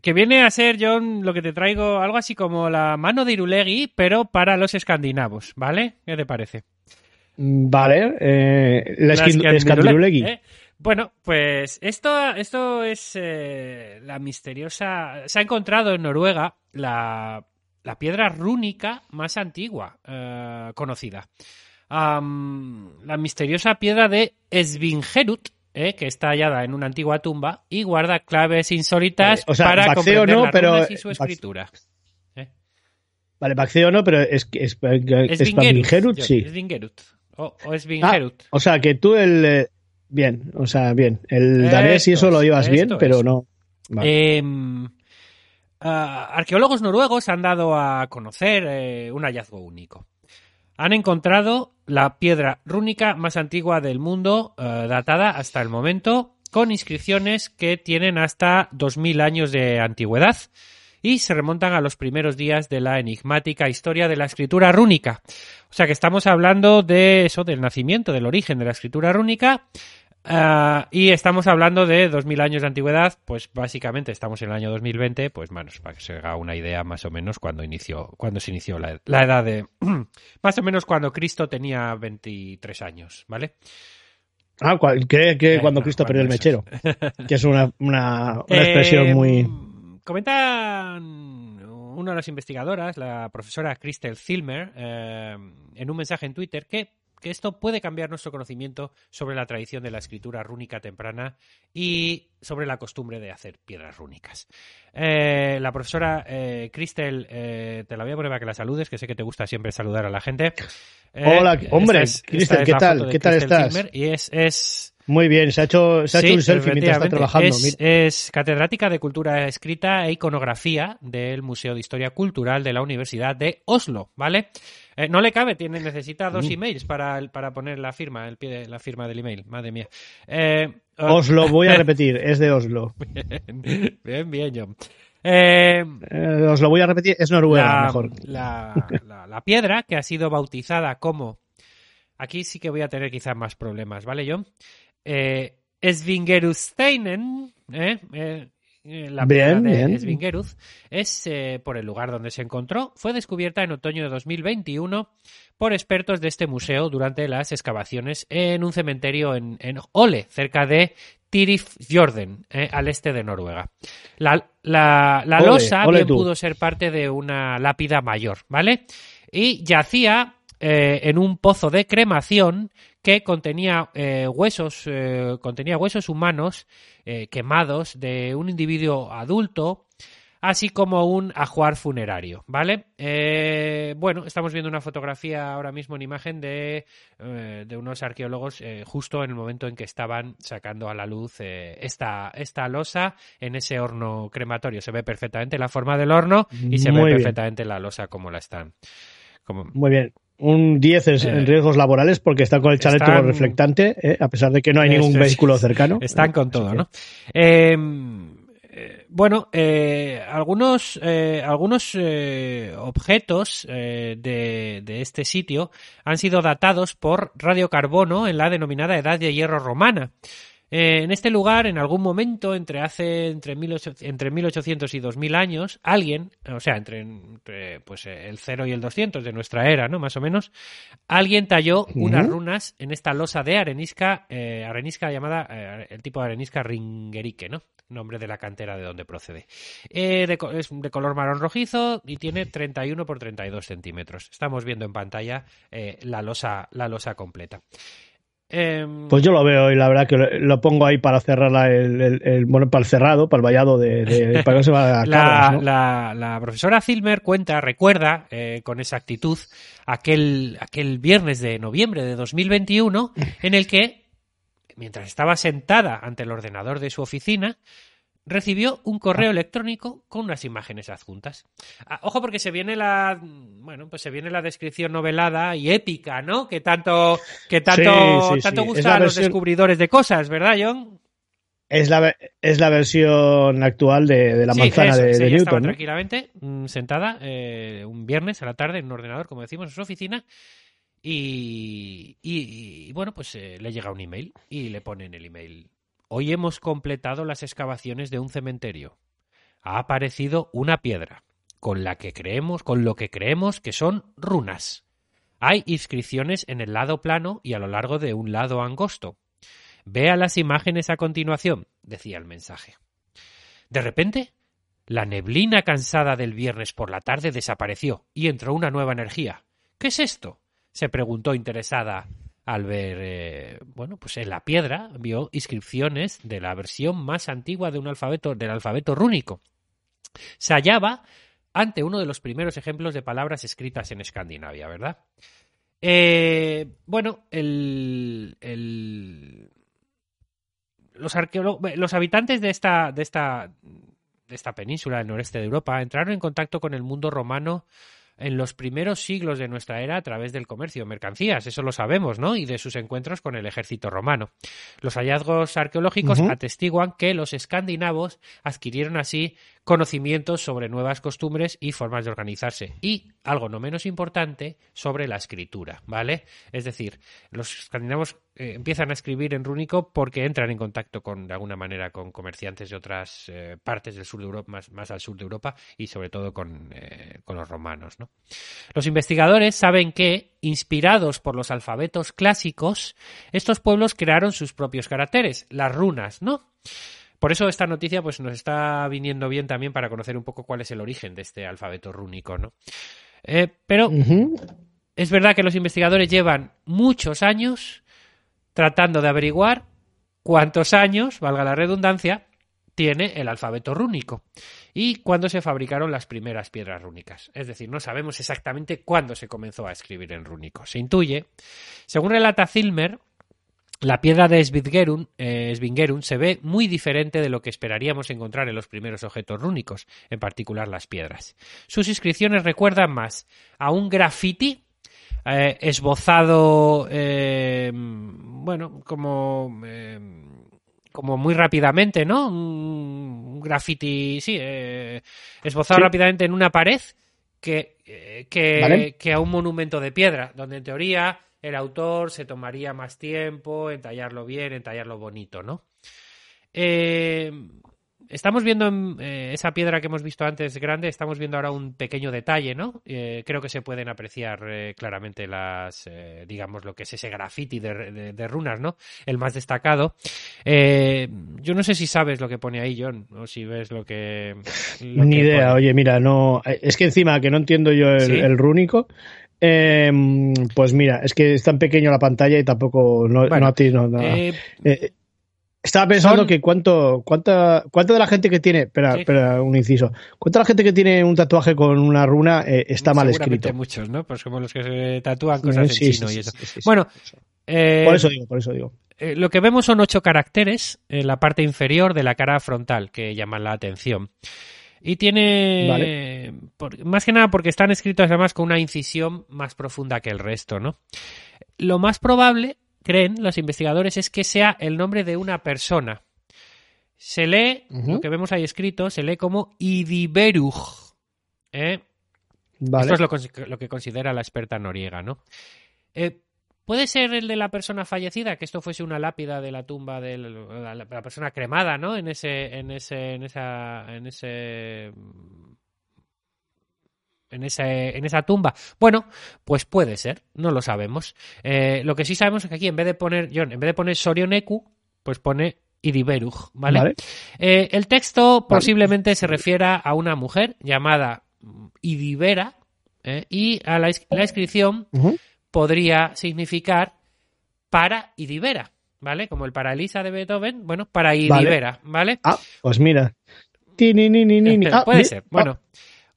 que viene a ser, John, lo que te traigo, algo así como la mano de Irulegui, pero para los escandinavos, ¿vale? ¿Qué te parece? Mm, Vale, eh, la La Escandirulegui. ¿eh? Bueno, pues esto, esto es eh, la misteriosa. Se ha encontrado en Noruega la, la piedra rúnica más antigua eh, conocida. La misteriosa piedra de Svingerut, eh, que está hallada en una antigua tumba y guarda claves insólitas Vale, o sea, para comprender no, las pero- y su Bax- escritura. Vale, Baxeo no, pero es que es, es, Svingerut, sí. Svingerut. O, o Svingerut. O sea, que tú el... eh, bien, o sea, bien. El danés y eso lo es, llevas bien, pero es. no... Vale. Eh, ah, arqueólogos noruegos han dado a conocer eh, un hallazgo único. Han encontrado la piedra rúnica más antigua del mundo, eh, datada hasta el momento, con inscripciones que tienen hasta 2000 años de antigüedad y se remontan a los primeros días de la enigmática historia de la escritura rúnica. O sea que estamos hablando de eso, del nacimiento, del origen de la escritura rúnica. Ah, y estamos hablando de 2000 años de antigüedad, pues básicamente estamos en el año 2020, pues manos, para que se haga una idea más o menos cuando inició, cuando se inició la, la edad de, más o menos cuando Cristo tenía 23 años, ¿vale? Ah, cree que Eh, cuando no, Cristo perdió el mechero. que es una, una, una expresión Eh, muy... Comentan una de las investigadoras, la profesora Christel Zilmer, eh, en un mensaje en Twitter, que, que esto puede cambiar nuestro conocimiento sobre la tradición de la escritura rúnica temprana y sobre la costumbre de hacer piedras rúnicas. Eh, la profesora eh, Christel, eh, te la voy a poner para que la saludes, que sé que te gusta siempre saludar a la gente. Eh, Hola, hombre, esta Christel, esta ¿qué tal? ¿Qué tal Christel estás? Y es, es Muy bien, se ha hecho, se ha Sí, hecho un selfie mientras está trabajando. Es, catedrática de Cultura Escrita e Iconografía del Museo de Historia Cultural de la Universidad de Oslo, ¿vale? Eh, no le cabe, tiene, necesita dos Mm. emails para, para poner la firma, el pie de, la firma del email, madre mía. Eh, Oslo, voy a repetir, es de Oslo. bien, bien, John. Eh, Eh, os lo voy a repetir, es Noruega, la, mejor. la- la- la piedra que ha sido bautizada como. Aquí sí que voy a tener quizás más problemas, ¿vale, John? Eh, Svingerusteinen, ¿eh? Eh, eh, la Bien, de bien. Svingerud, es eh, por el lugar donde se encontró. Fue descubierta en otoño de 2021 por expertos de este museo durante las excavaciones en un cementerio en, en Ole, cerca de Tirifjorden, eh, al este de Noruega. La, la- la Ole, losa ole bien tú. pudo ser parte de una lápida mayor, ¿vale? Y yacía eh, en un pozo de cremación que contenía eh, huesos, eh, contenía huesos humanos eh, quemados de un individuo adulto, así como un ajuar funerario, ¿vale? Eh, bueno, estamos viendo una fotografía ahora mismo en imagen de, eh, de unos arqueólogos justo en el momento en que estaban sacando a la luz eh, esta, esta losa en ese horno crematorio. Se ve perfectamente la forma del horno y se Muy ve bien. perfectamente la losa como la están. Como, Muy bien. Un 10 es en Eh, riesgos laborales porque está con el chaleco están- reflectante, ¿eh? a pesar de que no hay ningún es. vehículo cercano. Están con todo, ¿no? Eh, eh, bueno, eh, algunos, eh, algunos eh, objetos de, de este sitio han sido datados por radiocarbono en la denominada Edad de Hierro Romana. Eh, en este lugar, en algún momento, entre hace entre, 1800, entre 1800 y 2000 años, alguien, o sea, entre, entre, pues eh, el 0 y el 200 de nuestra era, ¿no? Más o menos, alguien talló unas runas en esta losa de arenisca, eh, arenisca llamada, eh, el tipo de arenisca ringerique, ¿no? Nombre de la cantera de donde procede. De es de color marrón rojizo y tiene 31 por 32 centímetros. Estamos viendo en pantalla la, losa, la losa completa. Em, Pues yo lo veo y la verdad que lo, lo pongo ahí para cerrar el, el- el- bueno, para el cerrado, para el vallado de, de- para que se vaya a La, cabras, ¿no? la- la profesora Zilmer cuenta, recuerda eh, con exactitud aquel, aquel viernes de noviembre de 2021 en el que, mientras estaba sentada ante el ordenador de su oficina, recibió un correo electrónico con unas imágenes adjuntas. Ah, ojo porque se viene la bueno, pues se viene la descripción novelada y épica, ¿no? Que tanto que tanto Sí, sí, tanto sí. gusta a los versión- descubridores de cosas, ¿verdad, John? Es la, es la versión actual de, de la manzana eso, de, sí, de estaba Newton. ¿no? tranquilamente mm, sentada eh, un viernes a la tarde en un ordenador, como decimos, en su oficina. Y, y- y, bueno, pues eh, le llega un email y le pone en el email: Hoy hemos completado las excavaciones de un cementerio. Ha aparecido una piedra con la que creemos, con lo que creemos que son runas. Hay inscripciones en el lado plano y a lo largo de un lado angosto. Vea las imágenes a continuación, decía el mensaje. De repente, la neblina cansada del viernes por la tarde desapareció y entró una nueva energía. ¿Qué es esto? se preguntó interesada al ver, eh, bueno, pues en la piedra vio inscripciones de la versión más antigua de un alfabeto, del alfabeto rúnico. Se hallaba ante uno de los primeros ejemplos de palabras escritas en Escandinavia, ¿verdad? Eh, bueno, el, el- los, los habitantes de esta, de esta de esta península del noreste de Europa entraron en contacto con el mundo romano en los primeros siglos de nuestra era a través del comercio de mercancías, eso lo sabemos, ¿no? Y de sus encuentros con el ejército romano. Los hallazgos arqueológicos atestiguan que los escandinavos adquirieron así conocimientos sobre nuevas costumbres y formas de organizarse y, algo no menos importante, sobre la escritura, ¿vale? Es decir, los escandinavos eh, empiezan a escribir en rúnico porque entran en contacto con, de alguna manera, con comerciantes de otras eh, partes del sur de Europa, más, al sur de Europa y sobre todo con, eh, con los romanos, ¿no? Los investigadores saben que, inspirados por los alfabetos clásicos, estos pueblos crearon sus propios caracteres, las runas, ¿no? Por eso esta noticia pues nos está viniendo bien también para conocer un poco cuál es el origen de este alfabeto rúnico, ¿no? Eh, pero es verdad que los investigadores llevan muchos años tratando de averiguar cuántos años, valga la redundancia, tiene el alfabeto rúnico y cuándo se fabricaron las primeras piedras rúnicas. Es decir, no sabemos exactamente cuándo se comenzó a escribir en rúnico. Se intuye, según relata Zilmer, la piedra de Svidgerun, eh, Svingerun se ve muy diferente de lo que esperaríamos encontrar en los primeros objetos rúnicos, en particular las piedras. Sus inscripciones recuerdan más a un graffiti eh, esbozado, eh, bueno, como, como muy rápidamente, ¿no? Un, graffiti, sí, esbozado Sí. rápidamente en una pared que, que, Vale. que a un monumento de piedra, donde en teoría el autor se tomaría más tiempo en tallarlo bien, en tallarlo bonito, ¿no? Eh, estamos viendo en, eh, esa piedra que hemos visto antes grande, estamos viendo ahora un pequeño detalle, ¿no? Eh, creo que se pueden apreciar eh, claramente las, digamos, lo que es ese graffiti de, de- de runas, ¿no? El más destacado. Yo no sé si sabes lo que pone ahí, John, o si ves lo que... lo Ni que idea, pone. oye, mira, no. Es que encima que no entiendo yo el, ¿Sí? el rúnico. Eh, pues mira, es que es tan pequeño la pantalla y tampoco no, Bueno, no a ti, no, no. Eh, Eh, estaba pensando son- que cuánto, cuánta, cuánta de la gente que tiene, espera, Sí. espera, un inciso, cuánta de la gente que tiene un tatuaje con una runa eh, está mal escrito. muchos, ¿no? Pues como los que se tatúan cosas Sí, en sí, chino y eso. Bueno, por eso digo, por eso digo. Eh, lo que vemos son ocho caracteres en la parte inferior de la cara frontal que llaman la atención. Y tiene, Vale. por- más que nada porque están escritos además con una incisión más profunda que el resto, ¿no? Lo más probable, creen los investigadores, es que sea el nombre de una persona. Se lee, lo que vemos ahí escrito, se lee como Idiberuj. ¿eh? Vale. Esto es lo, lo que considera la experta noriega, ¿no? Eh, ¿Puede ser el de la persona fallecida, que esto fuese una lápida de la tumba de la, la persona cremada, ¿no? En ese, en ese, en esa, en ese, en ese, en esa tumba. Bueno, pues puede ser, no lo sabemos. Eh, lo que sí sabemos es que aquí en vez de poner, John, en vez de poner Sorioneku, pues pone Idiberuj, ¿vale? Vale. Eh, el texto posiblemente se refiera a una mujer llamada Idibera ¿eh? y a la, ins- la inscripción. Podría significar para Idibera, ¿vale? Como el para Elisa de Beethoven, bueno, para Idibera, ¿vale? Ah, pues mira. Ni, ni, ni, ni, ni. Ah, Puede ser. Bueno,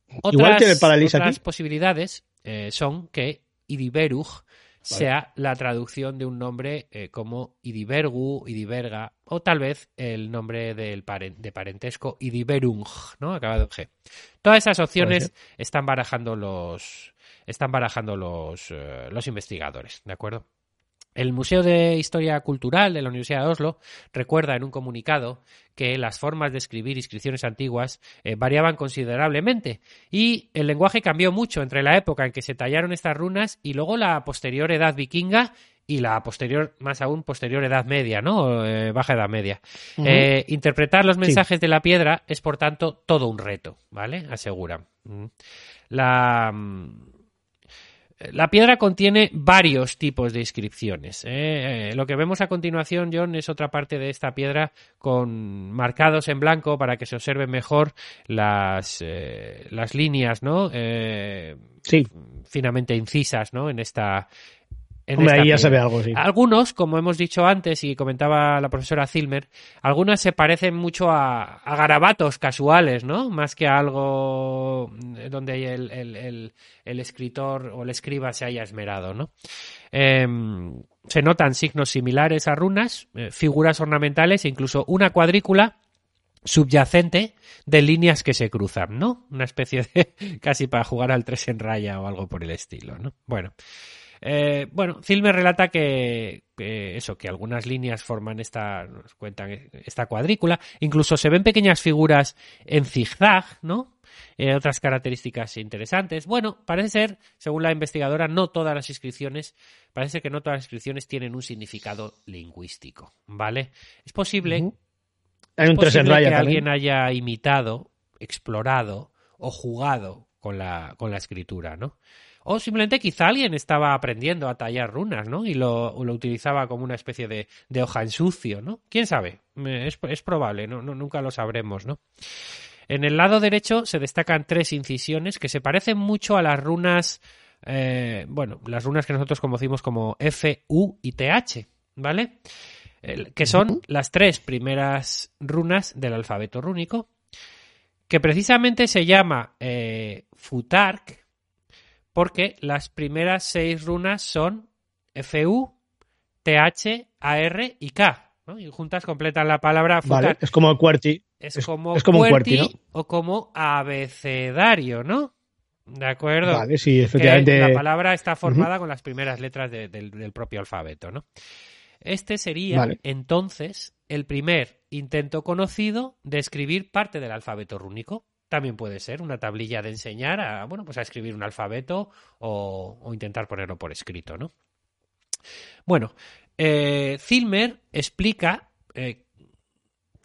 Igual otras, que el para Elisa otras posibilidades eh, son que Idiberuj sea la traducción de un nombre eh, como Idibergu, Idiberga, o tal vez el nombre del paren- de parentesco Idiberung, ¿no? Acabado en G. Todas esas opciones están barajando los están barajando los, eh, los investigadores, ¿de acuerdo? El Museo de Historia Cultural de la Universidad de Oslo recuerda en un comunicado que las formas de escribir inscripciones antiguas eh, variaban considerablemente y el lenguaje cambió mucho entre la época en que se tallaron estas runas y luego la posterior edad vikinga y la posterior, más aún, posterior edad media, ¿no? Eh, baja edad media. Eh, interpretar los mensajes de la piedra es, por tanto, todo un reto, ¿vale? Aseguran. Mm. La, mm, la piedra contiene varios tipos de inscripciones. ¿eh? Eh, lo que vemos a continuación, John, es otra parte de esta piedra con marcados en blanco para que se observen mejor las, eh, las líneas, ¿no? Sí, finamente incisas, ¿no? En esta. En hombre, ahí ya se ve algo, sí. Algunos, como hemos dicho antes y comentaba la profesora Zilmer, algunas se parecen mucho a, a garabatos casuales, ¿no? Más que a algo donde el, el- el- el escritor o el escriba se haya esmerado, ¿no? Em, se notan signos similares a runas, eh, figuras ornamentales e incluso una cuadrícula subyacente de líneas que se cruzan, ¿no? Una especie de casi para jugar al tres en raya o algo por el estilo, ¿no? Bueno, eh, bueno, Zilmer relata que, que eso, que algunas líneas forman esta, nos cuentan esta cuadrícula, incluso se ven pequeñas figuras en zigzag, ¿no? Eh, otras características interesantes. Bueno, parece ser, según la investigadora, no todas las inscripciones, parece que no todas las inscripciones tienen un significado lingüístico, ¿vale? Es posible. Hay es que también. alguien haya imitado, explorado o jugado con la, con la escritura, ¿no? O simplemente quizá alguien estaba aprendiendo a tallar runas, ¿no? Y lo, lo utilizaba como una especie de, de hoja en sucio, ¿no? ¿Quién sabe? Es, es probable, ¿no? No- nunca lo sabremos, ¿no? En el lado derecho se destacan tres incisiones que se parecen mucho a las runas, eh, bueno, las runas que nosotros conocimos como F, U y TH, ¿vale? Que son las tres primeras runas del alfabeto rúnico, que precisamente se llama eh, Futark, porque las primeras seis runas son FU, TH, AR y K, ¿no? y juntas completan la palabra. Vale, es como QWERTY. Es, Es- como, es como QWERTY QWERTY, o como abecedario, ¿no? ¿De acuerdo? Vale, sí, Que efectivamente. la palabra está formada con las primeras letras de- del, del propio alfabeto, ¿no? Este sería, Vale. entonces, el primer intento conocido de escribir parte del alfabeto rúnico. También puede ser una tablilla de enseñar a, bueno, pues a escribir un alfabeto o, intentar ponerlo por escrito, ¿no? Bueno, eh, Zilmer explica eh,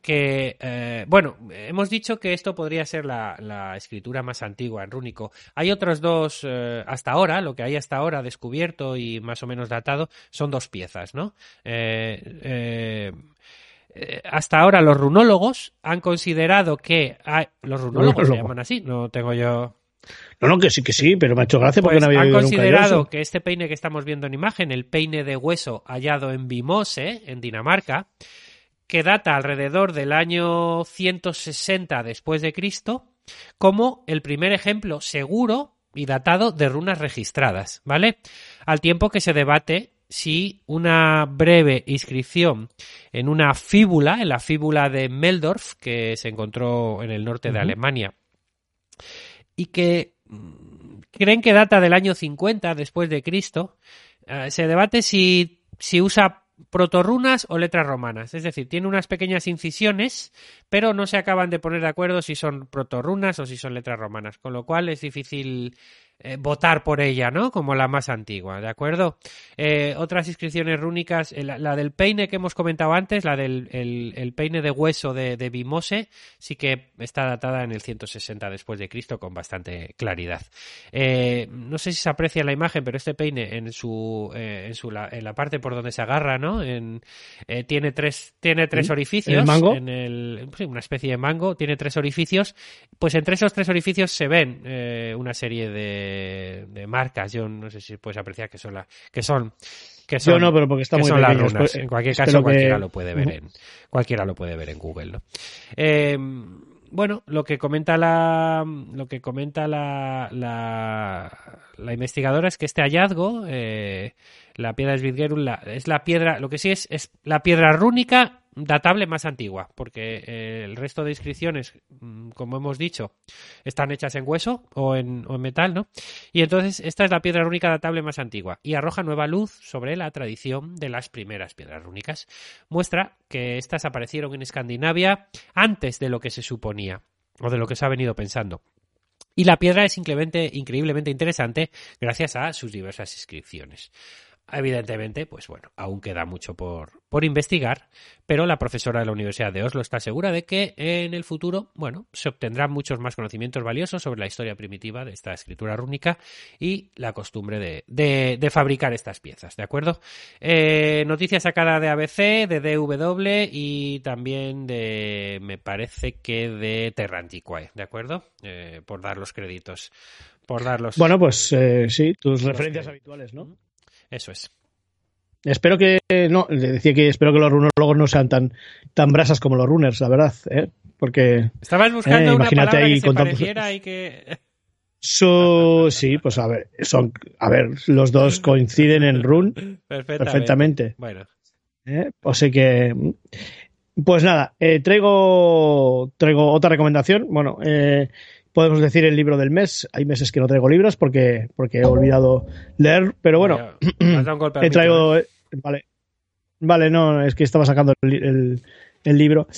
que, eh, bueno, hemos dicho que esto podría ser la, escritura más antigua en rúnico. Hay otros dos, eh, hasta ahora, lo que hay hasta ahora descubierto y más o menos datado, son dos piezas, ¿no? Eh, hasta ahora los runólogos han considerado que los runólogos se llaman así, no tengo yo. No, no, que sí, que sí, pero me ha hecho gracia porque pues no había han nunca considerado que este peine que estamos viendo en imagen, el peine de hueso hallado en Vimose, en Dinamarca, que data alrededor del año 160 después de Cristo, como el primer ejemplo seguro y datado de runas registradas, ¿vale? Al tiempo que se debate si una breve inscripción en una fíbula, en la fíbula de Meldorf, que se encontró en el norte de. Alemania, y que mm, creen que data del año 50 después de Cristo, eh, se debate si, si usa protorrunas o letras romanas. Es decir, tiene unas pequeñas incisiones, pero no se acaban de poner de acuerdo si son protorrunas o si son letras romanas, con lo cual es difícil eh, votar por ella, ¿no? Como la más antigua, ¿de acuerdo? Eh, otras inscripciones rúnicas, eh, la, la del peine que hemos comentado antes, la del el, el peine de hueso de, de Vimose, sí que está datada en el 160 después de Cristo con bastante claridad. Eh, no sé si se aprecia en la imagen, pero este peine en su, en, su la, en la parte por donde se agarra, ¿no? En, tiene tres tiene tres orificios. ¿En el mango? En el, una especie de mango, tiene tres orificios. Pues entre esos tres orificios se ven una serie de, de marcas. Yo no sé si puedes apreciar que son la, que son que son, Yo no, pero porque está que muy son las runas. En cualquier caso, que- cualquiera lo puede ver en cualquiera lo puede ver en Google, ¿no? Eh, bueno, lo que comenta la lo que comenta la, la, la investigadora es que este hallazgo, eh, la piedra de Svitgerul, la- es la piedra, lo que sí es, es la piedra rúnica datable más antigua, porque eh, el resto de inscripciones, mm, como hemos dicho, están hechas en hueso o en, metal, ¿no? Y entonces esta es la piedra rúnica datable más antigua y arroja nueva luz sobre la tradición de las primeras piedras rúnicas. Muestra que estas aparecieron en Escandinavia antes de lo que se suponía o de lo que se ha venido pensando. Y la piedra es increíblemente interesante gracias a sus diversas inscripciones. Evidentemente, pues bueno, aún queda mucho por, por investigar, pero la profesora de la Universidad de Oslo está segura de que en el futuro, bueno, se obtendrán muchos más conocimientos valiosos sobre la historia primitiva de esta escritura rúnica y la costumbre de, de- de fabricar estas piezas, ¿de acuerdo? Eh, noticia sacada de ABC, de DW y también de, me parece que de Terra Antiquae, ¿de acuerdo? Eh, por dar los créditos. Por dar los... Bueno, pues eh, sí, tus referencias habituales, ¿no? Eso es. Espero que no, le decía que espero que los runólogos no sean tan tan brasas como los runners, la verdad, ¿eh? porque Estabas buscando Eh, una imagínate palabra ahí que se pareciera y que... su sí, pues a ver, son a ver, los dos coinciden en run Perfectamente. perfectamente, Bueno, ¿eh? o sea que pues nada, eh, traigo traigo otra recomendación, bueno, eh, podemos decir el libro del mes, hay meses que no traigo libros porque porque he olvidado leer, pero bueno, vaya, he traído. ¿eh? Vale. Vale, no, es que estaba sacando el, el- el libro.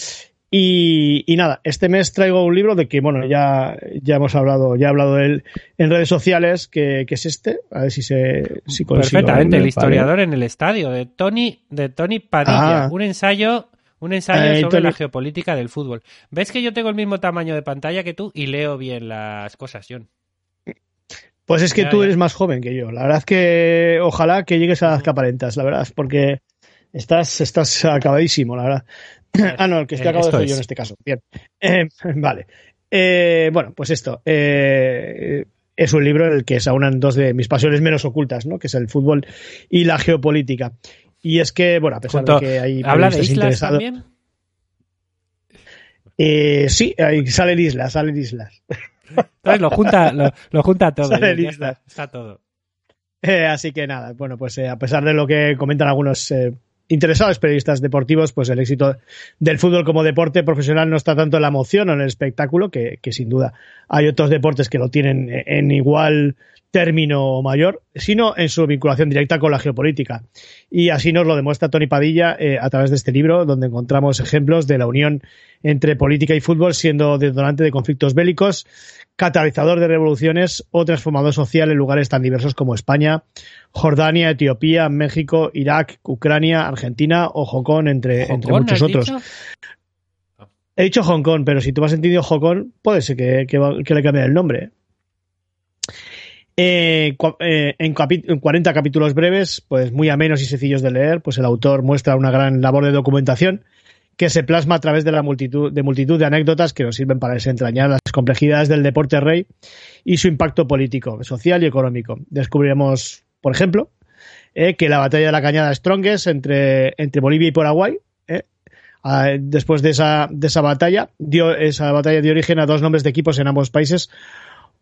Y, y nada, este mes traigo un libro de que, bueno, ya, ya hemos hablado, ya he hablado de él en redes sociales, que, que es este. A ver si se si consigo Perfectamente, el historiador en el estadio de Tony, de Tony Padilla. Ah. Un ensayo, un ensayo Eh, sobre la geopolítica del fútbol. ¿Ves que yo tengo el mismo tamaño de pantalla que tú y leo bien las cosas, John? Pues es que Ya, tú ya. eres más joven que yo. La verdad es que ojalá que llegues a las que aparentas, la verdad, porque estás, estás acabadísimo, la verdad. ah, no, el que estoy Eh, acabado soy yo es. en este caso. Bien. Eh, vale. Bueno, pues esto. eh, es un libro en el que se aunan dos de mis pasiones menos ocultas, ¿no? Que es el fútbol y la geopolítica. Y es que, bueno, a pesar Junto- de que hay ¿Habla de islas interesados- también? Eh, sí, ahí salen islas, salen islas. Entonces lo junta, lo, lo junta todo. Sale ya lista. está, está todo. Eh, así que nada, bueno, pues eh, a pesar de lo que comentan algunos eh, interesados periodistas deportivos, pues el éxito del fútbol como deporte profesional no está tanto en la emoción o en el espectáculo, que, que sin duda hay otros deportes que lo tienen en igual término mayor, sino en su vinculación directa con la geopolítica. Y así nos lo demuestra Tony Padilla eh, a través de este libro, donde encontramos ejemplos de la unión entre política y fútbol siendo detonante de conflictos bélicos, catalizador de revoluciones o transformador social en lugares tan diversos como España, Jordania, Etiopía, México, Irak, Ucrania, Argentina o Hong Kong, entre, ¿Hong entre Kong, muchos otros. dicho? He dicho Hong Kong, pero si tú has entendido Hong Kong, puede ser que, que le cambie el nombre. Eh, eh, en, en 40 capítulos breves, pues muy amenos y sencillos de leer, pues el autor muestra una gran labor de documentación que se plasma a través de la multitud de multitud de anécdotas que nos sirven para desentrañar las complejidades del deporte rey y su impacto político, social y económico. Descubriremos, por ejemplo, eh, que la batalla de la Cañada Strongest entre, entre Bolivia y Paraguay eh, después de esa, de esa batalla, dio, esa batalla dio origen a dos nombres de equipos en ambos países,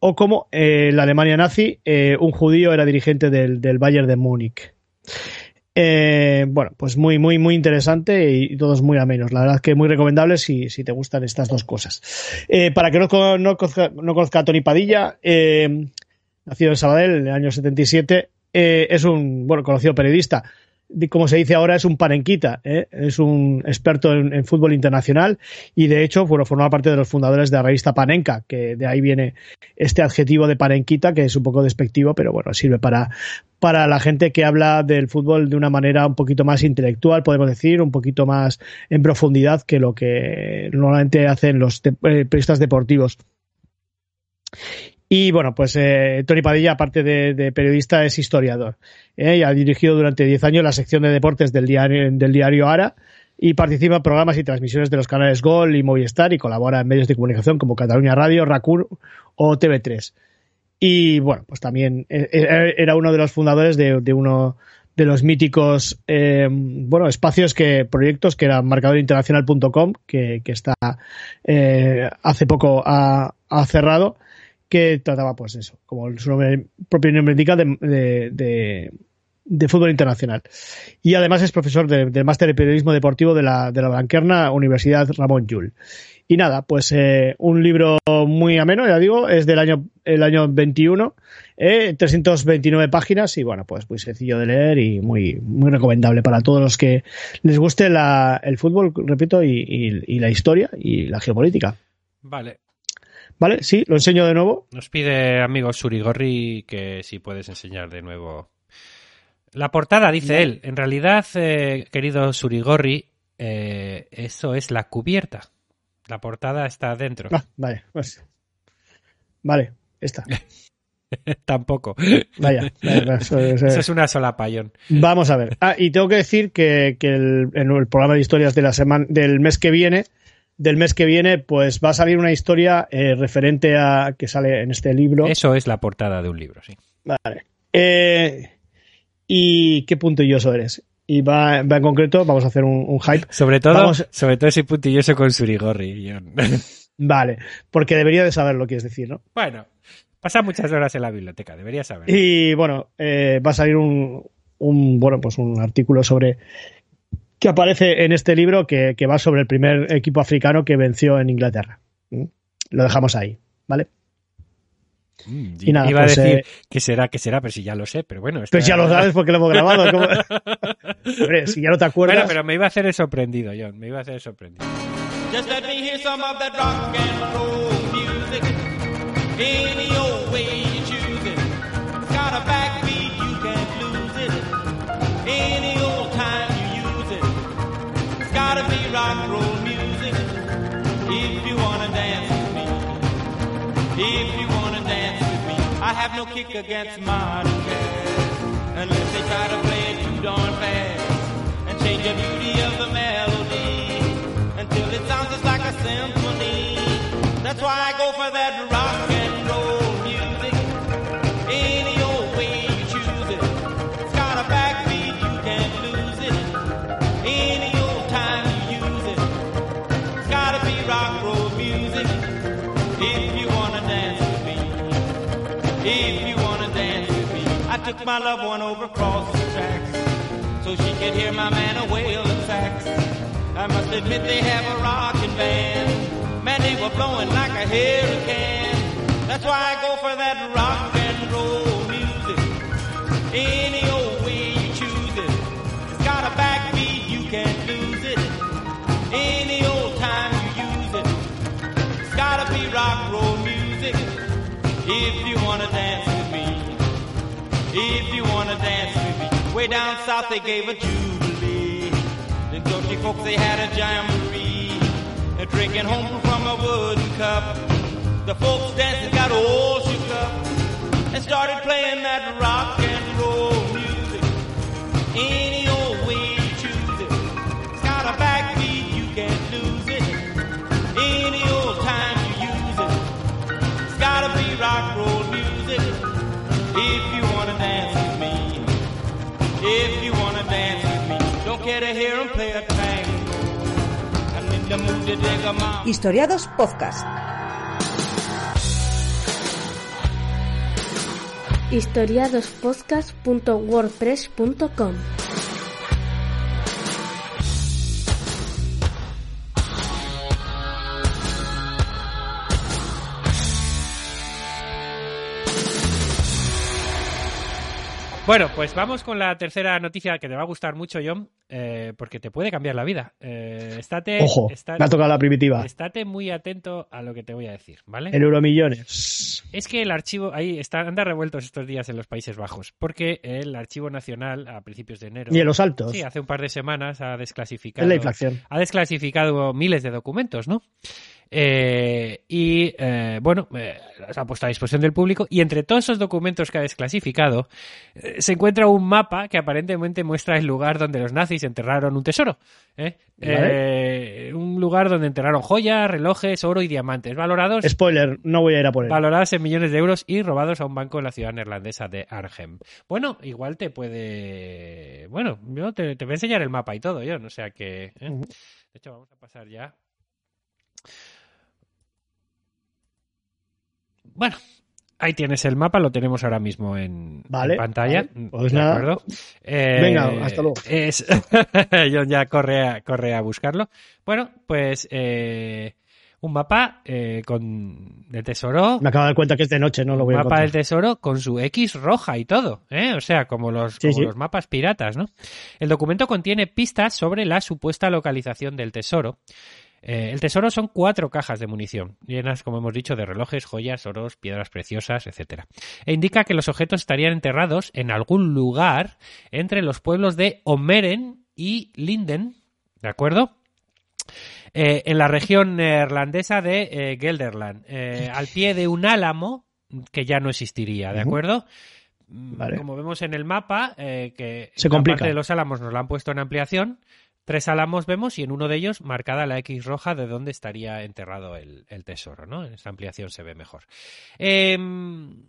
o como eh, la Alemania nazi, eh, un judío era dirigente del, del Bayern de Múnich. Eh, bueno, pues muy, muy, muy interesante y, todos muy amenos. La verdad que muy recomendable si, si te gustan estas dos cosas. Eh, para que no, no, conozca, no conozca a Tony Padilla, nacido en Sabadell en el año 77, eh, es un bueno conocido periodista. Como se dice ahora, es un panenquita, ¿eh? es un experto en, fútbol internacional y de hecho bueno, formaba parte de los fundadores de la revista Panenka, que de ahí viene este adjetivo de panenquita, que es un poco despectivo, pero bueno, sirve para, para la gente que habla del fútbol de una manera un poquito más intelectual, podemos decir, un poquito más en profundidad que lo que normalmente hacen los eh, periodistas deportivos. Y bueno, pues eh, Tony Padilla, aparte de, periodista, es historiador. ¿eh? Y ha dirigido durante 10 años la sección de deportes del diario, del diario Ara y participa en programas y transmisiones de los canales Gol y Movistar y colabora en medios de comunicación como Cataluña Radio, Racur o TV3. Y bueno, pues también eh, eh, era uno de los fundadores de, uno de los míticos eh, bueno espacios que proyectos que era marcadorinternacional.com que, que está eh, hace poco ha, cerrado que trataba pues eso como su nombre, propio nombre indica de, de, fútbol internacional y además es profesor del de máster de periodismo deportivo de la, de la Blanquerna Universidad Ramón Llull y nada, pues eh, un libro muy ameno, ya digo, es del año, el año 21, eh, 329 páginas y bueno, pues muy sencillo de leer y muy, muy recomendable para todos los que les guste la, el fútbol, repito, y, y, y la historia y la geopolítica. Vale. Vale, sí, lo enseño de nuevo. Nos pide, amigo Surigorri, que si puedes enseñar de nuevo. La portada, dice él. En realidad, eh, querido Surigorri, eh, eso es la cubierta. La portada está dentro. Ah, vale, pues. Vale, esta. Tampoco. Vaya, vaya, eso, eso- Eso es una sola payón. Vamos a ver. Ah, y tengo que decir que, que el, en el programa de historias de la semana, del mes que viene, del mes que viene, pues va a salir una historia eh, referente a que sale en este libro. Eso es la portada de un libro, sí. Vale. Eh, y qué puntilloso eres. Y va, va en concreto, vamos a hacer un, un hype. Sobre todo, Vamos- sobre todo ese puntilloso con Surigorri. Vale, porque debería de saberlo, quieres decir, ¿no? bueno, pasa muchas horas en la biblioteca, deberías saber. Y bueno, eh, va a salir un, un, bueno, pues un artículo sobre que aparece en este libro que, que va sobre el primer equipo africano que venció en Inglaterra. ¿Mm? Lo dejamos ahí, ¿vale? Mm, y nada, Iba pues, a decir eh, que será, que será, pero si ya lo sé, pero bueno. Está- ya lo sabes porque lo hemos grabado. Hombre, si ya no te acuerdas. Bueno, pero me iba a hacer el sorprendido, John. Me iba a hacer el sorprendido. Just let me hear some of that rock and roll music. Any old way you choose it. It's got a backbeat, you can't lose it. Any rock roll music. If you wanna dance with me. If you wanna dance with me. I have no kick against modern jazz. Unless they try to play it too darn fast. And change the beauty of the melody until it sounds just like a symphony. That's why I go for that rock took my loved one over across the tracks so she could hear my man a wailing sax. I must admit they have a rockin' band. Man, they were blowing like a hurricane. That's why I go for that rock and roll music. Any old way you choose it. It's got a backbeat, you can't lose it. Any old time you use it. It's gotta be rock roll music. If you wanna dance with me. If you wanna dance with me. Way down south they gave a jubilee. The country folks they had a jamboree. They're drinking home from a wooden cup. The folks dancing got all shook up. And started playing that rock and roll music. Any If you wanna dance with me. Don't care to hear 'em play a tango. I'm in the mood to dig out. Historiados Podcast. historiadospodcast.wordpress.com Bueno, pues vamos con la tercera noticia que te va a gustar mucho, John, eh, porque te puede cambiar la vida. Eh, estate, Ojo, esta- me ha tocado la primitiva. estate muy atento a lo que te voy a decir, ¿vale? El Euromillones. Es que el archivo, ahí está, anda revueltos estos días en los Países Bajos, porque el Archivo Nacional a principios de enero. Y en los altos. Sí, hace un par de semanas ha desclasificado. Es la inflación. Ha desclasificado miles de documentos, ¿no? Eh, y eh, bueno, eh, las ha puesto a disposición del público. Y entre todos esos documentos que ha desclasificado, eh, se encuentra un mapa que aparentemente muestra el lugar donde los nazis enterraron un tesoro. un lugar donde enterraron joyas, relojes, oro y diamantes, valorados Spoiler, no voy a ir a por él. valoradas en millones de euros y robados a un banco en la ciudad neerlandesa de Arnhem. Bueno, igual te puede... Bueno, yo te, te voy a enseñar el mapa y todo, yo, no sea que... De hecho, vamos a pasar ya. Bueno, ahí tienes el mapa, lo tenemos ahora mismo en, Vale, en pantalla. vale, pues ¿De nada. acuerdo? Eh, Venga, hasta luego. Es... John ya corre a, corre a buscarlo. Bueno, pues eh, un mapa eh, con de tesoro. Me acabo de dar cuenta que es de noche, no lo voy a mapa del tesoro con su X roja y todo, ¿eh? O sea, como los, Sí, como sí. los mapas piratas, ¿no? El documento contiene pistas sobre la supuesta localización del tesoro. Eh, el tesoro son cuatro cajas de munición, llenas, como hemos dicho, de relojes, joyas, oros, piedras preciosas, etcétera. E indica que los objetos estarían enterrados en algún lugar entre los pueblos de Omeren y Linden, ¿de acuerdo? Eh, en la región neerlandesa de eh, Gelderland, al pie de un álamo que ya no existiría, ¿de acuerdo? Mm, Vale. Como vemos en el mapa, que Se la complica. parte de los álamos nos la han puesto en ampliación. Tres álamos vemos y en uno de ellos marcada la X roja de dónde estaría enterrado el, tesoro, ¿no? En esta ampliación se ve mejor. Em,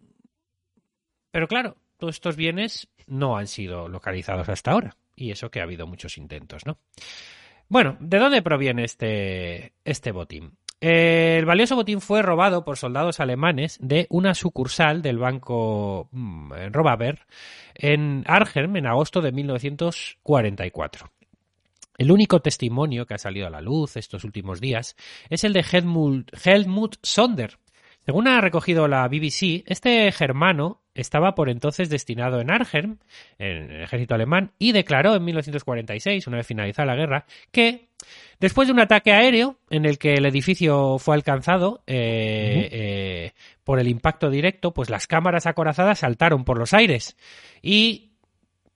pero claro, todos estos bienes no han sido localizados hasta ahora. Y eso que ha habido muchos intentos, ¿no? Bueno, ¿de dónde proviene este, este botín? Eh, el valioso botín fue robado por soldados alemanes de una sucursal del banco mm, Robaber en Arnhem en agosto de 1944. El único testimonio que ha salido a la luz estos últimos días es el de Helmut, Helmut Sonder. Según ha recogido la BBC, este germano estaba por entonces destinado en Arnhem, en el ejército alemán, y declaró en 1946, una vez finalizada la guerra, que después de un ataque aéreo en el que el edificio fue alcanzado eh, eh, por el impacto directo, pues las cámaras acorazadas saltaron por los aires y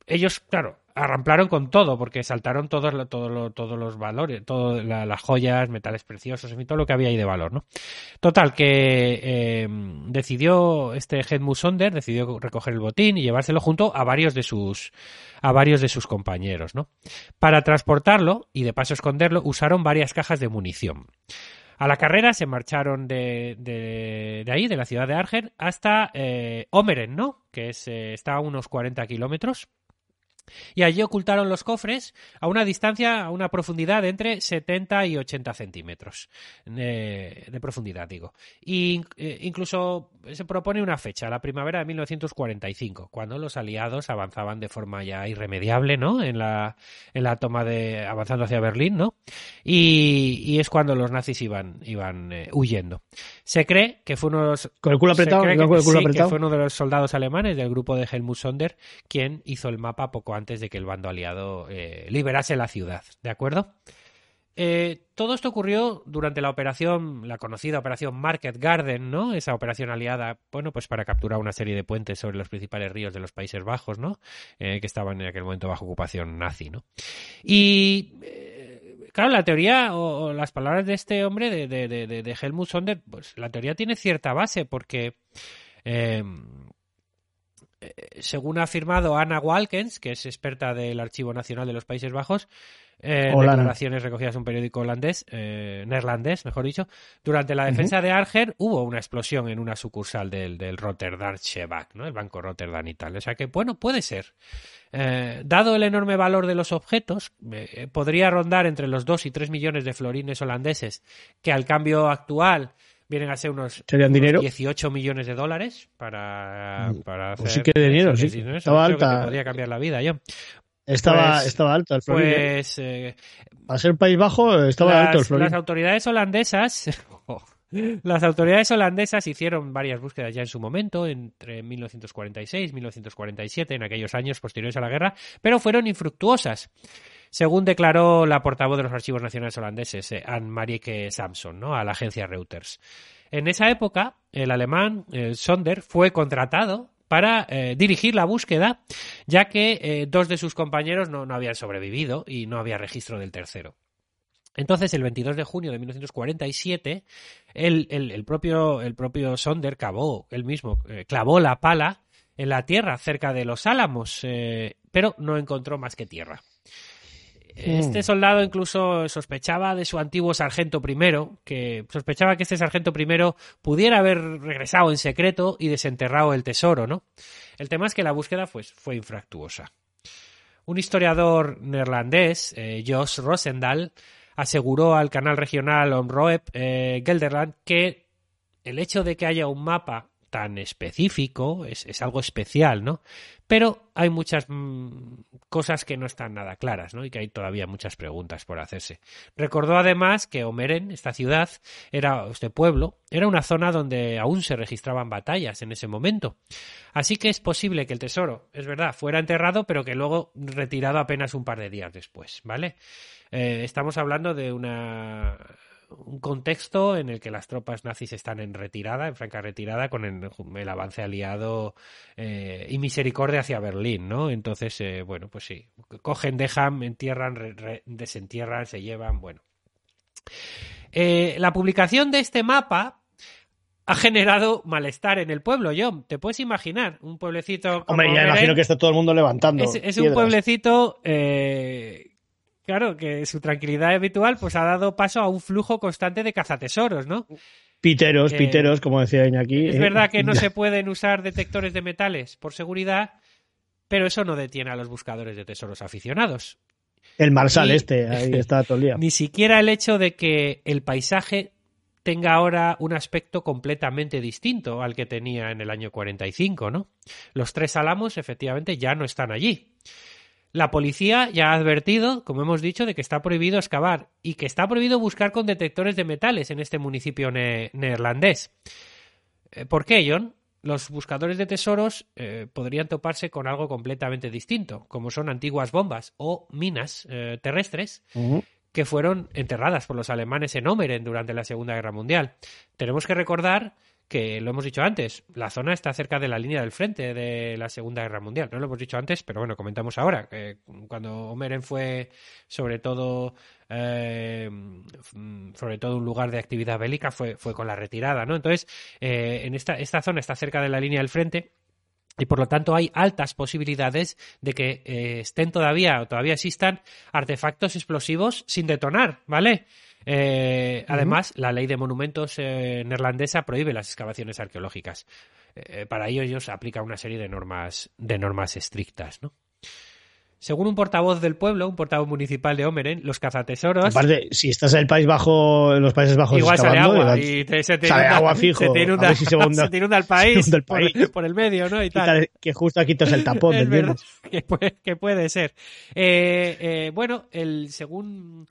ellos, claro, arramplaron con todo, porque saltaron todos, lo- todo lo- todos los valores, todas las joyas, metales preciosos, en fin, todo lo que había ahí de valor, ¿no? Total, que eh, decidió este Helmut Sonder, decidió recoger el botín y llevárselo junto a varios de sus a varios de sus compañeros, ¿no? Para transportarlo y de paso esconderlo, usaron varias cajas de munición. A la carrera se marcharon de, de, ahí, de la ciudad de Arger, hasta eh, Omeren, ¿no? Que eh, está a unos 40 kilómetros. Y allí ocultaron los cofres a una distancia, a una profundidad de entre 70 y 80 centímetros de, de profundidad, digo. Y eh, incluso se propone una fecha, la primavera de 1945, cuando los aliados avanzaban de forma ya irremediable, ¿no? En la, en la toma de, avanzando hacia Berlín, ¿no? Y, y es cuando los nazis iban, iban eh, huyendo. Se cree que fue uno de los Con el culo apretado, con que, el culo sí, que fue uno de los soldados alemanes del grupo de Helmut Sonder quien hizo el mapa poco antes de que el bando aliado eh, liberase la ciudad. ¿De acuerdo? Eh, todo esto ocurrió durante la operación, la conocida operación Market Garden, ¿no? Esa operación aliada, bueno, pues para capturar una serie de puentes sobre los principales ríos de los Países Bajos, ¿no? Eh, que estaban en aquel momento bajo ocupación nazi, ¿no? Y claro, la teoría o, las palabras de este hombre, de, de, de, de- Helmut Sonder, pues la teoría tiene cierta base porque según ha afirmado Anna Walkens, que es experta del Archivo Nacional de los Países Bajos, eh, en Hola, Ana. declaraciones recogidas en un periódico holandés, eh, neerlandés, mejor dicho, durante la defensa de Arger hubo una explosión en una sucursal del, del Rotterdam Bank, ¿no? el banco Rotterdam y tal. O sea que, bueno, puede ser. Eh, dado el enorme valor de los objetos, eh, podría rondar entre los 2 y 3 millones de florines holandeses, que al cambio actual vienen a ser unos, Serían unos dinero. 18 millones de dólares para, para hacer. Pues sí que de dinero, sí, eso Estaba alta. podría cambiar la vida, yo. Estaba, Pues- estaba alto el Florín. ¿eh? Pues eh, Para ser País Bajo, estaba las, alto el las autoridades holandesas las autoridades holandesas hicieron varias búsquedas ya en su momento entre 1946 y 1947 en aquellos años posteriores a la guerra pero fueron infructuosas según declaró la portavoz de los archivos nacionales holandeses eh, Anne Marieke Samson ¿no? a la agencia Reuters en esa época el alemán eh, Sonder fue contratado para eh, dirigir la búsqueda, ya que dos de sus compañeros no, habían sobrevivido y no había registro del tercero. Entonces, el 22 de junio de 1947, el, el, propio, el propio Sonder cavó, él mismo, clavó la pala en la tierra cerca de los Álamos, pero no encontró más que tierra. Este soldado incluso sospechaba de su antiguo sargento primero, que sospechaba que este sargento primero pudiera haber regresado en secreto y desenterrado el tesoro, ¿no? El tema es que la búsqueda pues, fue infractuosa. Un historiador neerlandés, eh, Jos Rosendahl, aseguró al canal regional Omroep eh, Gelderland que el hecho de que haya un mapa tan específico es, es algo especial, ¿no? Pero hay muchas mm, cosas que no están nada claras, ¿no? Y que hay todavía muchas preguntas por hacerse. Recordó además que Omeren, esta ciudad, era, este pueblo, era una zona donde aún se registraban batallas en ese momento. Así que es posible que el tesoro, es verdad, fuera enterrado, pero que luego retirado apenas un par de días después, ¿vale? Eh, estamos hablando de una un contexto en el que las tropas nazis están en retirada, en franca retirada, con el, el avance aliado eh, y misericordia hacia Berlín, ¿no? Entonces, eh, bueno, pues sí, cogen, dejan, entierran, re, re, desentierran, se llevan, bueno. Eh, la publicación de este mapa ha generado malestar en el pueblo, John. ¿Te puedes imaginar? Un pueblecito. Hombre, ya imagino que está todo el mundo levantando. Es, es un pueblecito eh, claro, que su tranquilidad habitual pues ha dado paso a un flujo constante de cazatesoros, ¿no? Piteros, Eh, piteros, como decía Iñaki. Es eh, verdad que no ya. se pueden usar detectores de metales por seguridad, pero eso no detiene a los buscadores de tesoros aficionados. El marsal Y- este, ahí está todo el día. Ni siquiera el hecho de que el paisaje tenga ahora un aspecto completamente distinto al que tenía en el año 45, ¿no? Los tres álamos efectivamente ya no están allí. La policía ya ha advertido, como hemos dicho, de que está prohibido excavar y que está prohibido buscar con detectores de metales en este municipio ne- neerlandés. Eh, ¿Por qué, John? Los buscadores de tesoros eh, podrían toparse con algo completamente distinto, como son antiguas bombas o minas eh, terrestres que fueron enterradas por los alemanes en Omeren durante la Segunda Guerra Mundial. Tenemos que recordar que, lo hemos dicho antes, la zona está cerca de la línea del frente de la Segunda Guerra Mundial. No lo hemos dicho antes, pero bueno, comentamos ahora. que cuando Omeren fue, sobre todo, eh, sobre todo un lugar de actividad bélica, fue, fue con la retirada, ¿no? Entonces, eh, en esta, esta zona está cerca de la línea del frente. Y por lo tanto hay altas posibilidades de que eh, estén todavía o todavía existan artefactos explosivos sin detonar, ¿vale? Eh, Además, la ley de monumentos eh, neerlandesa prohíbe las excavaciones arqueológicas. Eh, para ello ellos aplican una serie de normas, de normas estrictas, ¿no? Según un portavoz del pueblo, un portavoz municipal de Omeren, los cazatesoros Aparte, si estás en el País Bajo, en los Países Bajos igual sale agua igual- y te, se te sale inunda, agua fijo. se te A inunda, ver si se hunda- se te inunda el país, el por- país. Por, el medio, ¿no? Y tal. que justo quitas el tapón, ¿me es verdad entiendes? que puede, que puede ser. Eh, eh, bueno, el según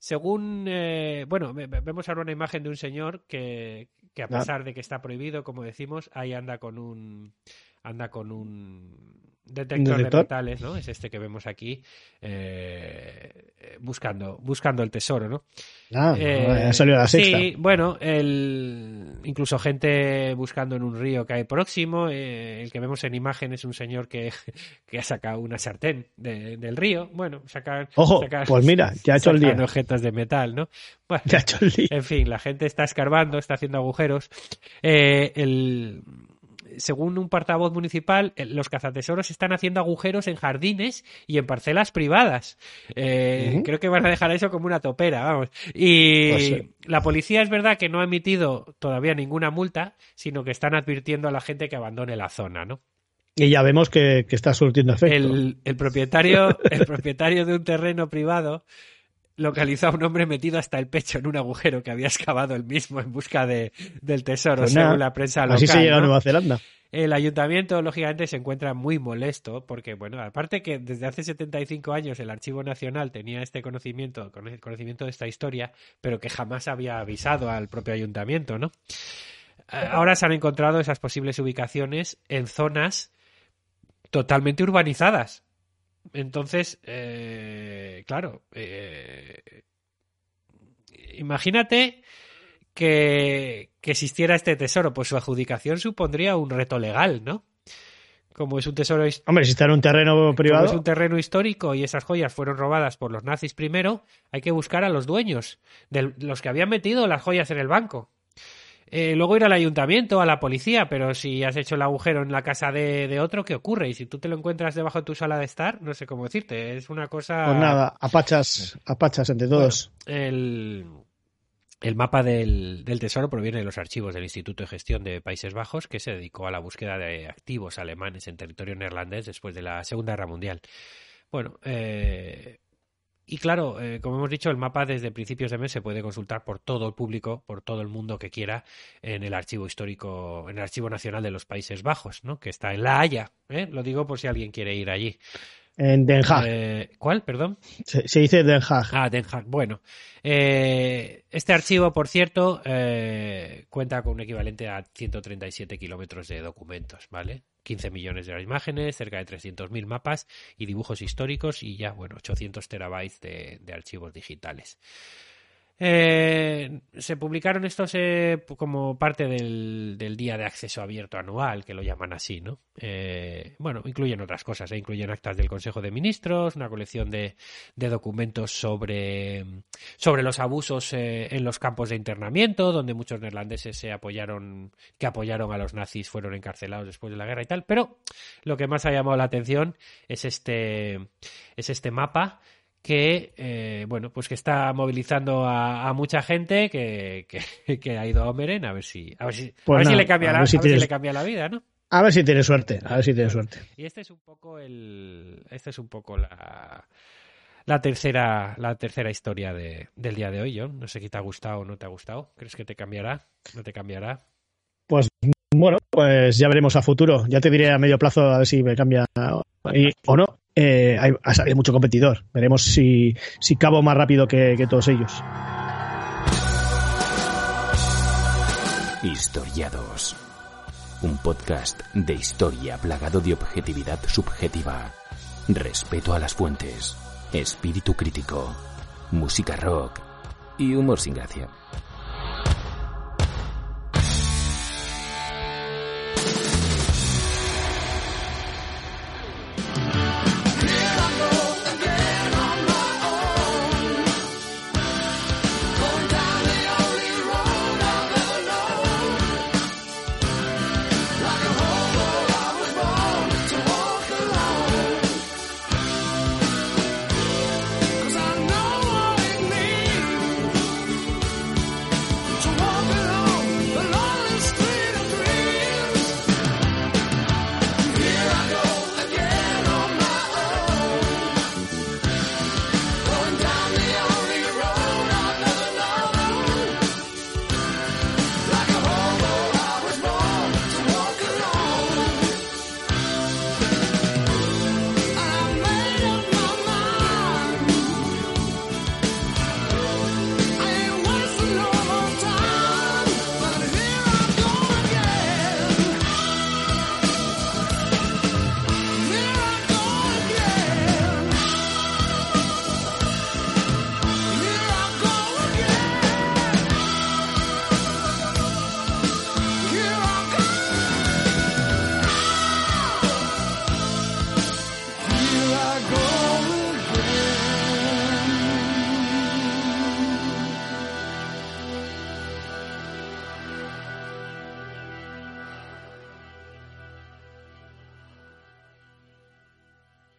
según eh, bueno ve- ve- vemos ahora una imagen de un señor que, que a pesar de que está prohibido, como decimos, ahí anda con un anda con un detector, detector? de metales, ¿no? Es este que vemos aquí eh, buscando buscando el tesoro, ¿no? Ah, Eh, ha salido la sexta. Sí, bueno, el, incluso gente buscando en un río que hay próximo. eh, el que vemos en imagen es un señor que, que ha sacado una sartén de- del río. Bueno, sacar. Ojo, sacar- pues mira, ya ha hecho el día. objetos de metal, ¿no? Bueno, Ya ha hecho el día. en fin, la gente está escarbando, está haciendo agujeros. Eh, el, según un portavoz municipal, eh, los cazatesoros están haciendo agujeros en jardines y en parcelas privadas. Eh. Creo que van a dejar eso como una topera, vamos. Y Pues sí. la policía es verdad que no ha emitido todavía ninguna multa, sino que están advirtiendo a la gente que abandone la zona, ¿no? Y ya vemos que, que está surtiendo efecto. El, el propietario, el propietario de un terreno privado localizó a un hombre metido hasta el pecho en un agujero que había excavado él mismo en busca de, del tesoro, Pues nada, según la prensa local. Así se llega a. Nueva Zelanda. El ayuntamiento, lógicamente, se encuentra muy molesto porque, bueno, aparte que desde hace 75 años el Archivo Nacional tenía este conocimiento, conocimiento de esta historia, pero que jamás había avisado al propio ayuntamiento, ¿no? Eh, Ahora se han encontrado esas posibles ubicaciones en zonas totalmente urbanizadas. Entonces, eh, claro, eh, imagínate que, que existiera este tesoro, pues su adjudicación supondría un reto legal, ¿no? como es un tesoro Hombre, si está en un terreno como es privado. un terreno histórico y esas joyas fueron robadas por los nazis primero, hay que buscar a los dueños, de los que habían metido las joyas en el banco. Eh, luego ir al ayuntamiento, a la policía, pero si has hecho el agujero en la casa de, de otro, ¿qué ocurre? Y si tú te lo encuentras debajo de tu sala de estar, no sé cómo decirte, es una cosa... Pues nada, apachas, apachas entre todos. El, el mapa del, del tesoro proviene de los archivos del Instituto de Gestión de Países Bajos, que se dedicó a la búsqueda de activos alemanes en territorio neerlandés después de la Segunda Guerra Mundial. Bueno, eh, y claro, eh, como hemos dicho, el mapa desde principios de mes se puede consultar por todo el público, por todo el mundo que quiera, en el archivo histórico, en el archivo nacional de los Países Bajos, ¿no? Que está en La Haya, ¿eh? Lo digo por si alguien quiere ir allí. En Den Haag. Eh, ¿Cuál? Perdón. Se, se dice Den Haag. Ah, Den Haag. Bueno, eh, este archivo, por cierto, eh, cuenta con un equivalente a 137 kilómetros de documentos, ¿vale? 15 millones de imágenes, cerca de 300.000 mapas y dibujos históricos y ya, bueno, 800 terabytes de, de archivos digitales. Eh, se publicaron estos eh, como parte del, día de acceso abierto anual, que lo llaman así, ¿no? Eh, bueno, incluyen otras cosas, ¿eh? incluyen actas del Consejo de Ministros, una colección de, de documentos sobre, sobre los abusos eh, en los campos de internamiento, donde muchos neerlandeses se apoyaron, que apoyaron a los nazis fueron encarcelados después de la guerra y tal. Pero lo que más ha llamado la atención es este, es este mapa que eh, bueno pues que está movilizando a, a mucha gente que, que, que ha ido a Omeren a ver si a ver si, Pues a ver si le cambia la, ver si a ver si tienes- le cambia la vida no A ver si tiene suerte, a ver si tiene suerte. y este es un poco el este es un poco la la tercera la tercera historia de, del día de hoy John no sé si te ha gustado o no te ha gustado crees que te cambiará no te cambiará Pues bueno, pues ya veremos a futuro. Ya te diré a medio plazo a ver si me cambia y- o no. Eh, hay, ha salido mucho competidor. Veremos si, si cabo más rápido que, que todos ellos. Historiados. Un podcast de historia plagado de objetividad subjetiva, respeto a las fuentes, espíritu crítico, música rock y humor sin gracia.